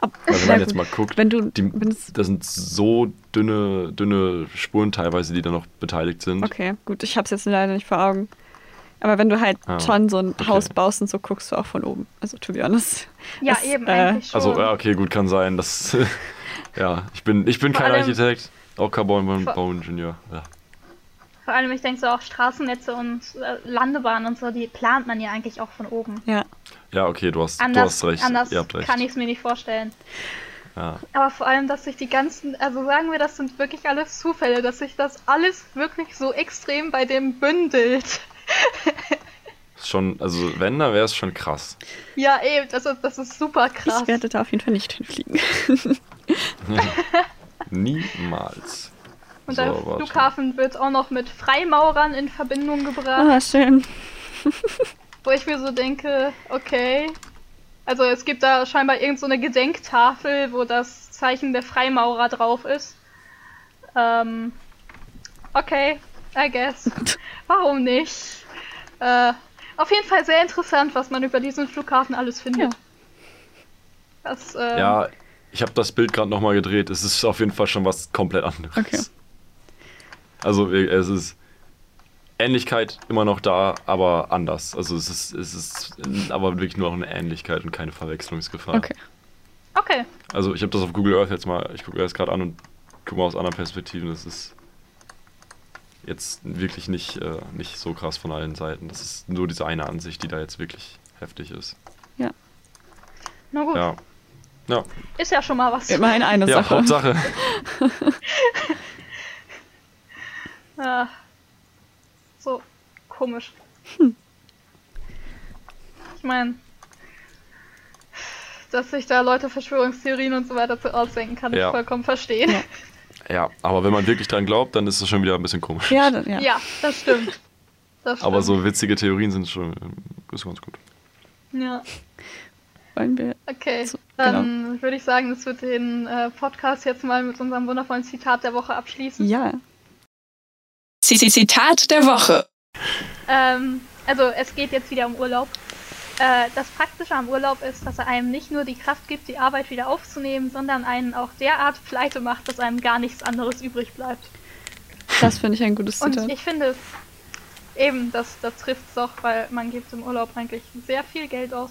Ab, Weil wenn man jetzt mal guckt, Wenn du, die, wenn es, das sind so dünne, dünne Spuren teilweise, die da noch beteiligt sind. okay, gut, ich habe es jetzt leider nicht vor Augen. Aber wenn du halt Ah, schon so ein okay. Haus baust und so, guckst du auch von oben. Also, to be honest. Ja, Das, eben, äh, eigentlich schon. Also, ja, okay, gut, kann sein. Das, ja, ich bin, ich bin Vor kein allem- Architekt, auch kein Bauingenieur. Ja. Vor allem, ich denke so auch Straßennetze und äh, Landebahnen und so, die plant man ja eigentlich auch von oben. Ja, ja, okay, du hast, du Anders, hast recht. anders Ihr habt recht. kann ich es mir nicht vorstellen. ja. Aber vor allem, dass sich die ganzen, also sagen wir, das sind wirklich alles Zufälle, dass sich das alles wirklich so extrem bei dem bündelt. Schon, also wenn, dann wäre es schon krass. Ja, eben, das ist, das ist super krass. ich werde da auf jeden Fall nicht hinfliegen. Niemals. Und So, der. Flughafen wird auch noch mit Freimaurern in Verbindung gebracht, Ah, schön. wo ich mir so denke, okay. Also es gibt da scheinbar irgend so eine Gedenktafel, wo das Zeichen der Freimaurer drauf ist. Ähm, okay, I guess. Warum nicht? Äh, auf jeden Fall sehr interessant, was man über diesen Flughafen alles findet. Ja. Das, ähm, Ja, ich habe das Bild gerade nochmal gedreht. Es ist auf jeden Fall schon was komplett anderes. Okay. Also äh, es ist Ähnlichkeit immer noch da, aber anders. Also es ist, es ist aber wirklich nur noch eine Ähnlichkeit und keine Verwechslungsgefahr. Okay. Okay. Also ich habe das auf Google Earth jetzt mal, ich gucke mir das gerade an und gucke mal aus anderen Perspektiven. Das ist jetzt wirklich nicht, äh, nicht so krass von allen Seiten. Das ist nur diese eine Ansicht, die da jetzt wirklich heftig ist. Na gut. Ja. Ja, Ist ja schon mal was. Immerhin eine ja Sache. Hauptsache. Ah, so komisch. Hm. Ich meine, dass sich da Leute Verschwörungstheorien und so weiter zu ausdenken, kann Ja. ich vollkommen verstehen. Ja. Ja, aber wenn man wirklich dran glaubt, dann ist es schon wieder ein bisschen komisch. Ja, dann, ja. Ja, das stimmt. Das stimmt. Aber so witzige Theorien sind schon ist ganz gut. Ja, Wollen wir. okay. So, Dann würde ich sagen, das wird den äh, Podcast jetzt mal mit unserem wundervollen Zitat der Woche abschließen. Ja. Zitat der Woche. Ähm, also es geht jetzt wieder um Urlaub. Äh, das Praktische am Urlaub ist, dass er einem nicht nur die Kraft gibt, die Arbeit wieder aufzunehmen, sondern einen auch derart pleite macht, dass einem gar nichts anderes übrig bleibt. Das finde ich ein gutes Und Zitat. ich finde, eben, das, das trifft es doch, weil man gibt im Urlaub eigentlich sehr viel Geld aus,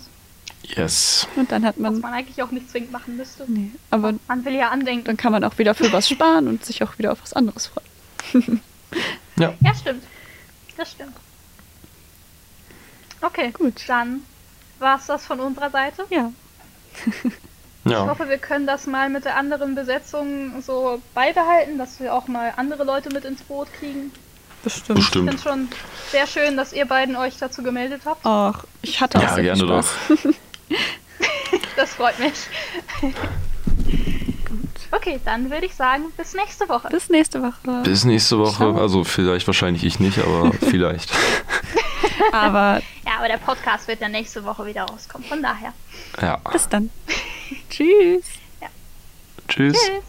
Yes. Und dann hat was man. man eigentlich auch nicht zwingend machen müsste. Nee, aber Man will ja andenken. dann kann man auch wieder für was sparen und sich auch wieder auf was anderes freuen. Ja. Ja, stimmt. Das stimmt. Okay, Gut. Dann war es das von unserer Seite. Ja. Ich Ja, hoffe, wir können das mal mit der anderen Besetzung so beibehalten, dass wir auch mal andere Leute mit ins Boot kriegen. Bestimmt. Ich finde bestimmt. es schon sehr schön, dass ihr beiden euch dazu gemeldet habt. Ach, ich hatte auch Ja, sehr gerne Spaß. Das freut mich. Okay, dann würde ich sagen, bis nächste Woche. Bis nächste Woche. Bis nächste Woche. Ciao. Also vielleicht wahrscheinlich ich nicht, aber vielleicht. Aber Ja, aber der Podcast wird ja nächste Woche wieder rauskommen. Von daher. Ja. bis dann. Tschüss. Tschüss. Tschüss.